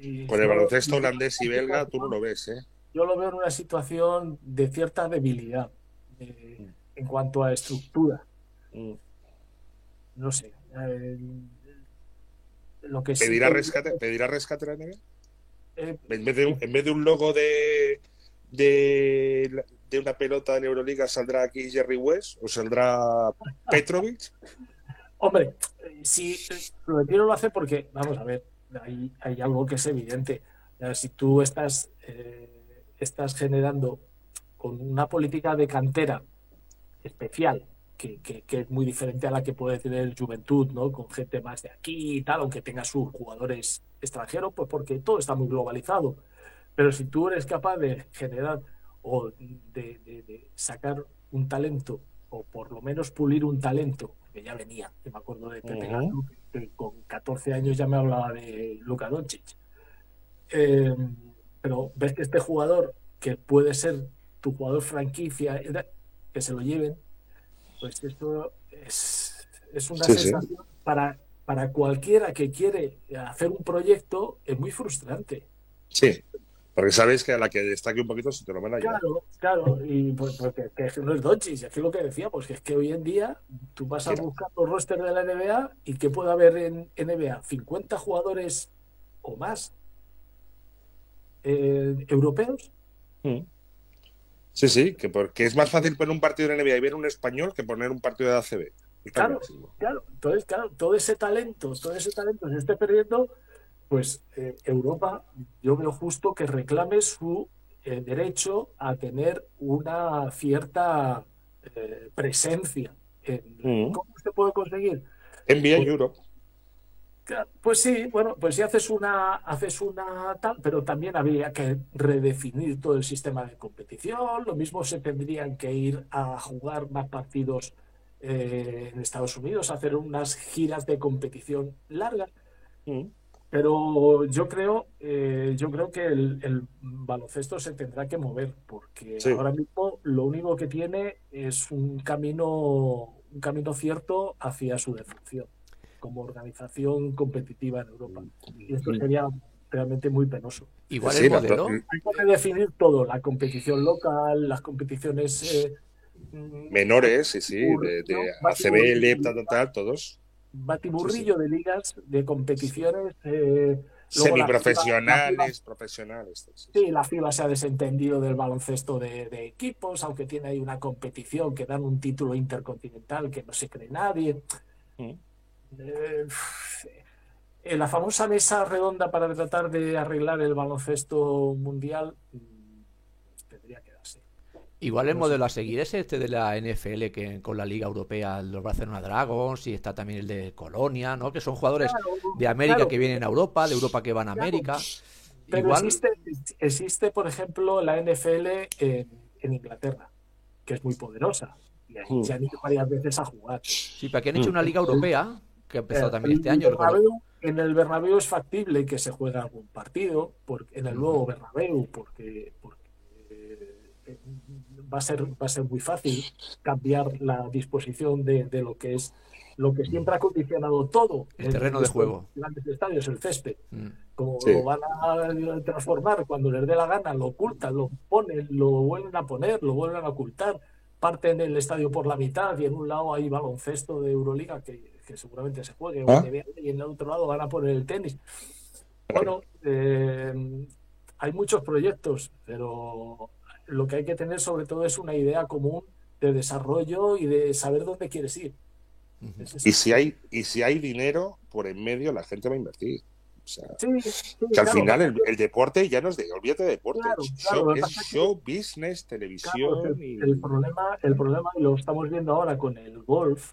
y Con el baloncesto holandés y belga, tú no lo ves, ¿eh? Yo lo veo en una situación de cierta debilidad eh, en cuanto a estructura. Mm. No sé. eh, lo que sí ¿Pedirá que- rescate, ¿pedirá rescate la NBA? eh, En vez de un, en vez de un logo de, de, de una pelota de la Euroliga, ¿saldrá aquí Jerry West o saldrá Petrovic? Hombre, si eh, Florentino lo hace porque, vamos a ver, hay, hay algo que es evidente. Si tú estás, eh, estás generando con una política de cantera especial, que, que- que es muy diferente a la que puede tener Juventud, ¿no? Con gente más de aquí y tal, aunque tenga sus jugadores extranjeros, pues porque todo está muy globalizado. Pero si tú eres capaz de generar o de, de- de sacar un talento, o por lo menos pulir un talento, que ya venía, que me acuerdo de Pepe. Gatu, que- que con 14 años ya me hablaba de Luka Doncic. Eh, pero ves que este jugador, que puede ser tu jugador franquicia, que se lo lleven, pues esto es, es una Sí, sí. sensación para, para cualquiera que quiere hacer un proyecto, es muy frustrante. Sí, porque sabéis que a la que destaque un poquito se te lo van a llevar. Claro, claro, y pues, porque que no es Doncic, es que lo que decíamos, que es que hoy en día tú vas a Sí. buscar los rosters de la NBA y ¿qué puede haber en NBA? 50 jugadores o más eh, europeos. Mm. Sí, sí, que porque es más fácil poner un partido de NBA y ver un español que poner un partido de ACB. Está Claro, claro, entonces, claro, todo ese talento, todo ese talento se esté perdiendo, pues eh, Europa, yo veo justo que reclame su eh, derecho a tener una cierta eh, presencia. En, Mm. ¿Cómo se puede conseguir? NBA Pues- Europe. Pues sí, bueno, pues si haces una, haces una tal, pero también habría que redefinir todo el sistema de competición. Lo mismo se tendrían que ir a jugar más partidos eh, en Estados Unidos, hacer unas giras de competición largas. Mm. Pero yo creo, eh, yo creo que el, el baloncesto se tendrá que mover, porque Sí. ahora mismo lo único que tiene es un camino, un camino cierto hacia su defunción como organización competitiva en Europa. Y esto sería realmente muy penoso. igual Sí, el modelo. Hay que redefinir todo, la competición local, las competiciones eh, mm, menores, sí, sí, de, de ¿no? ACB, LEP, tal, tal, tal, todos. batiburrillo de ligas, de competiciones. eh, la Semiprofesionales, profesionales. sí, la FIBA se ha desentendido del baloncesto de, de equipos, aunque tiene ahí una competición que dan un título intercontinental que no se cree nadie. Mm. Eh, en la famosa mesa redonda para tratar de arreglar el baloncesto mundial mm, tendría que darse. Igual el modelo a seguir es este de la NFL que con la Liga Europea los Barcelona Dragons y está también el de Colonia, ¿no? Que son jugadores Claro, de América claro. que vienen a Europa, de Europa que van a América. Pero Igual, existe, existe, por ejemplo, la NFL en, en Inglaterra, que es muy poderosa. Y ahí Mm. se han ido varias veces a jugar. sí, pero aquí han hecho una Liga Europea que ha empezado Eh, también este año. Bernabéu- en el Bernabéu es factible que se juegue algún partido, porque, en el nuevo Bernabéu, porque, porque, eh, va, a ser, va a ser muy fácil cambiar la disposición de, de lo que es lo que siempre ha condicionado todo. El en terreno de juego. Grandes estadios, el césped. Mm. Como Sí. lo van a transformar cuando les dé la gana, lo ocultan, lo ponen, lo vuelven a poner, lo vuelven a ocultar, parten el estadio por la mitad y en un lado hay baloncesto de Euroliga que, que seguramente se juegue, ¿Ah? Y en el otro lado van a poner el tenis. Bueno, eh, hay muchos proyectos, pero lo que hay que tener sobre todo es una idea común de desarrollo y de saber dónde quieres ir. Y si hay, y si hay dinero por en medio, la gente va a invertir. O sea, Sí, sí, que al final el, el deporte ya no es de, olvídate de deporte, Claro, es claro, show, es business, Claro, televisión el, y... el problema, el problema, y lo estamos viendo ahora con el golf,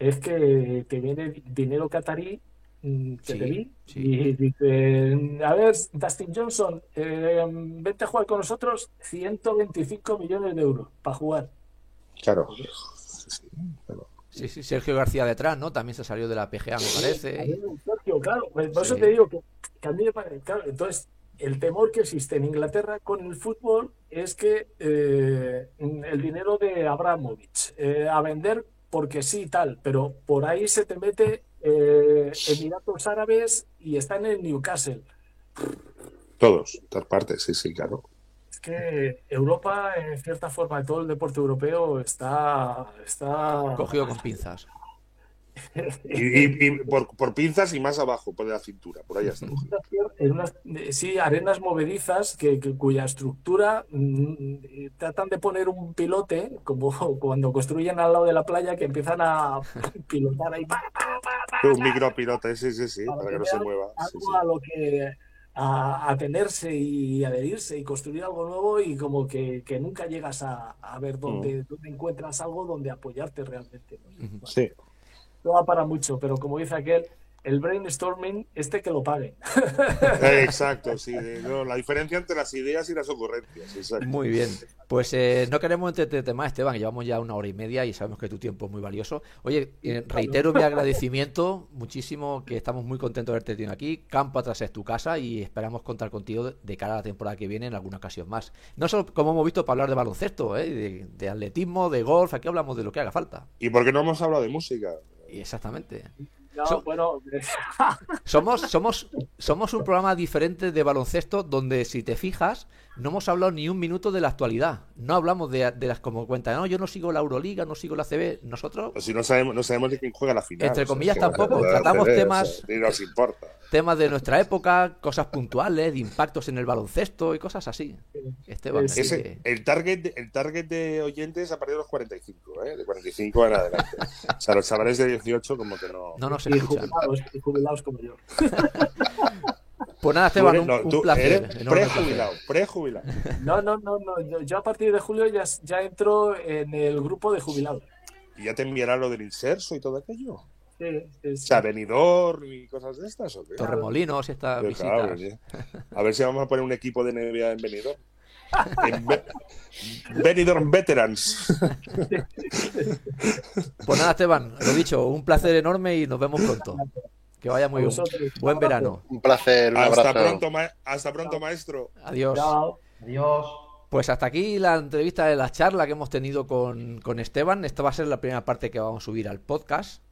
es que te viene dinero catarí mm, que Sí, te vi sí. y dice, a ver, Dustin Johnson, eh, vente a jugar con nosotros 125 millones de euros para jugar. Claro. Sí, sí, claro. Sí, sí, Sergio García detrás, ¿no? También se salió de la PGA, me parece. y- Sergio, claro, pues por eso te digo que, que a mí me parece, claro, entonces el temor que existe en Inglaterra con el fútbol es que eh, el dinero de Abramovich eh, a vender porque sí y tal, pero por ahí se te mete eh, Emiratos Árabes y está en el Newcastle. Todos, todas partes, sí, sí, claro. Es que Europa, en cierta forma, todo el deporte europeo está, está Cogido con pinzas. Y, y- y por, por pinzas y más abajo, por la cintura, por ahí está. en unas, sí, arenas movedizas que, que- cuya estructura mm, tratan de poner un pilote, como cuando construyen al lado de la playa, que empiezan a pilotar ahí pa, pa, pa, pa, Un micropilote, sí, sí, sí, para que no se mueva. sí, algo sí. a lo que a, a tenerse y adherirse y construir algo nuevo y como que, que nunca llegas a, a ver Mm. dónde, dónde encuentras algo donde apoyarte realmente. ¿no? Bueno, Sí. No va para mucho, pero como dice aquel, el brainstorming, este que lo pague. Eh, Exacto, sí. no, la diferencia entre las ideas y las ocurrencias. Exacto. Muy bien. Pues eh, no queremos entretenerte más, Esteban. Llevamos ya una hora y media y sabemos que tu tiempo es muy valioso. Oye, eh, reitero mi agradecimiento muchísimo, que estamos muy contentos de haberte tenido aquí. Campo atrás es tu casa y esperamos contar contigo de- de cara a la temporada que viene en alguna ocasión más. No solo, como hemos visto, para hablar de baloncesto, ¿eh? de, de atletismo, de golf. Aquí hablamos de lo que haga falta. ¿Y por qué no hemos hablado de música? Exactamente. No, So- bueno, Somos, somos, somos un programa diferente de baloncesto donde, si te fijas, no hemos hablado ni un minuto de la actualidad. No hablamos de, de las como cuentan. No, yo no sigo la Euroliga, no sigo la CB. Nosotros, Pues si no sabemos, no sabemos de quién juega la final. Entre o sea, comillas, tampoco. Tratamos temas- o sea, Ni nos importa. temas de nuestra época, cosas puntuales, de impactos en el baloncesto y cosas así. Esteban, Sí, así Ese- que- el, target, el target de oyentes a partir de los 45, ¿eh? De 45 en adelante. O sea, los chavales de 18 como que no... no nos y escuchan. jubilados, y jubilados como yo. Pues nada, Esteban, un, no, un tú placer. prejubilado, prejubilado. No, no, no, no. Yo, a partir de julio ya, ya entro en el grupo de jubilados. ¿Y ya te enviará lo del inserso y todo aquello? O Sí, sí, sí. sea, venidor y cosas de estas, ¿o qué? Torremolinos, estas Pues claro, visitas. ya. A ver si vamos a poner un equipo de NBA en Benidorm. En Be- Benidorm Veterans. Pues nada, Esteban, lo dicho, un placer enorme y nos vemos pronto. Que vaya muy bien. Buen verano. Un placer, un Hasta abrazo. pronto, ma- hasta pronto, maestro. Adiós. Adiós. Pues hasta aquí la entrevista de la charla que hemos tenido con, con Esteban. Esta va a ser la primera parte que vamos a subir al podcast.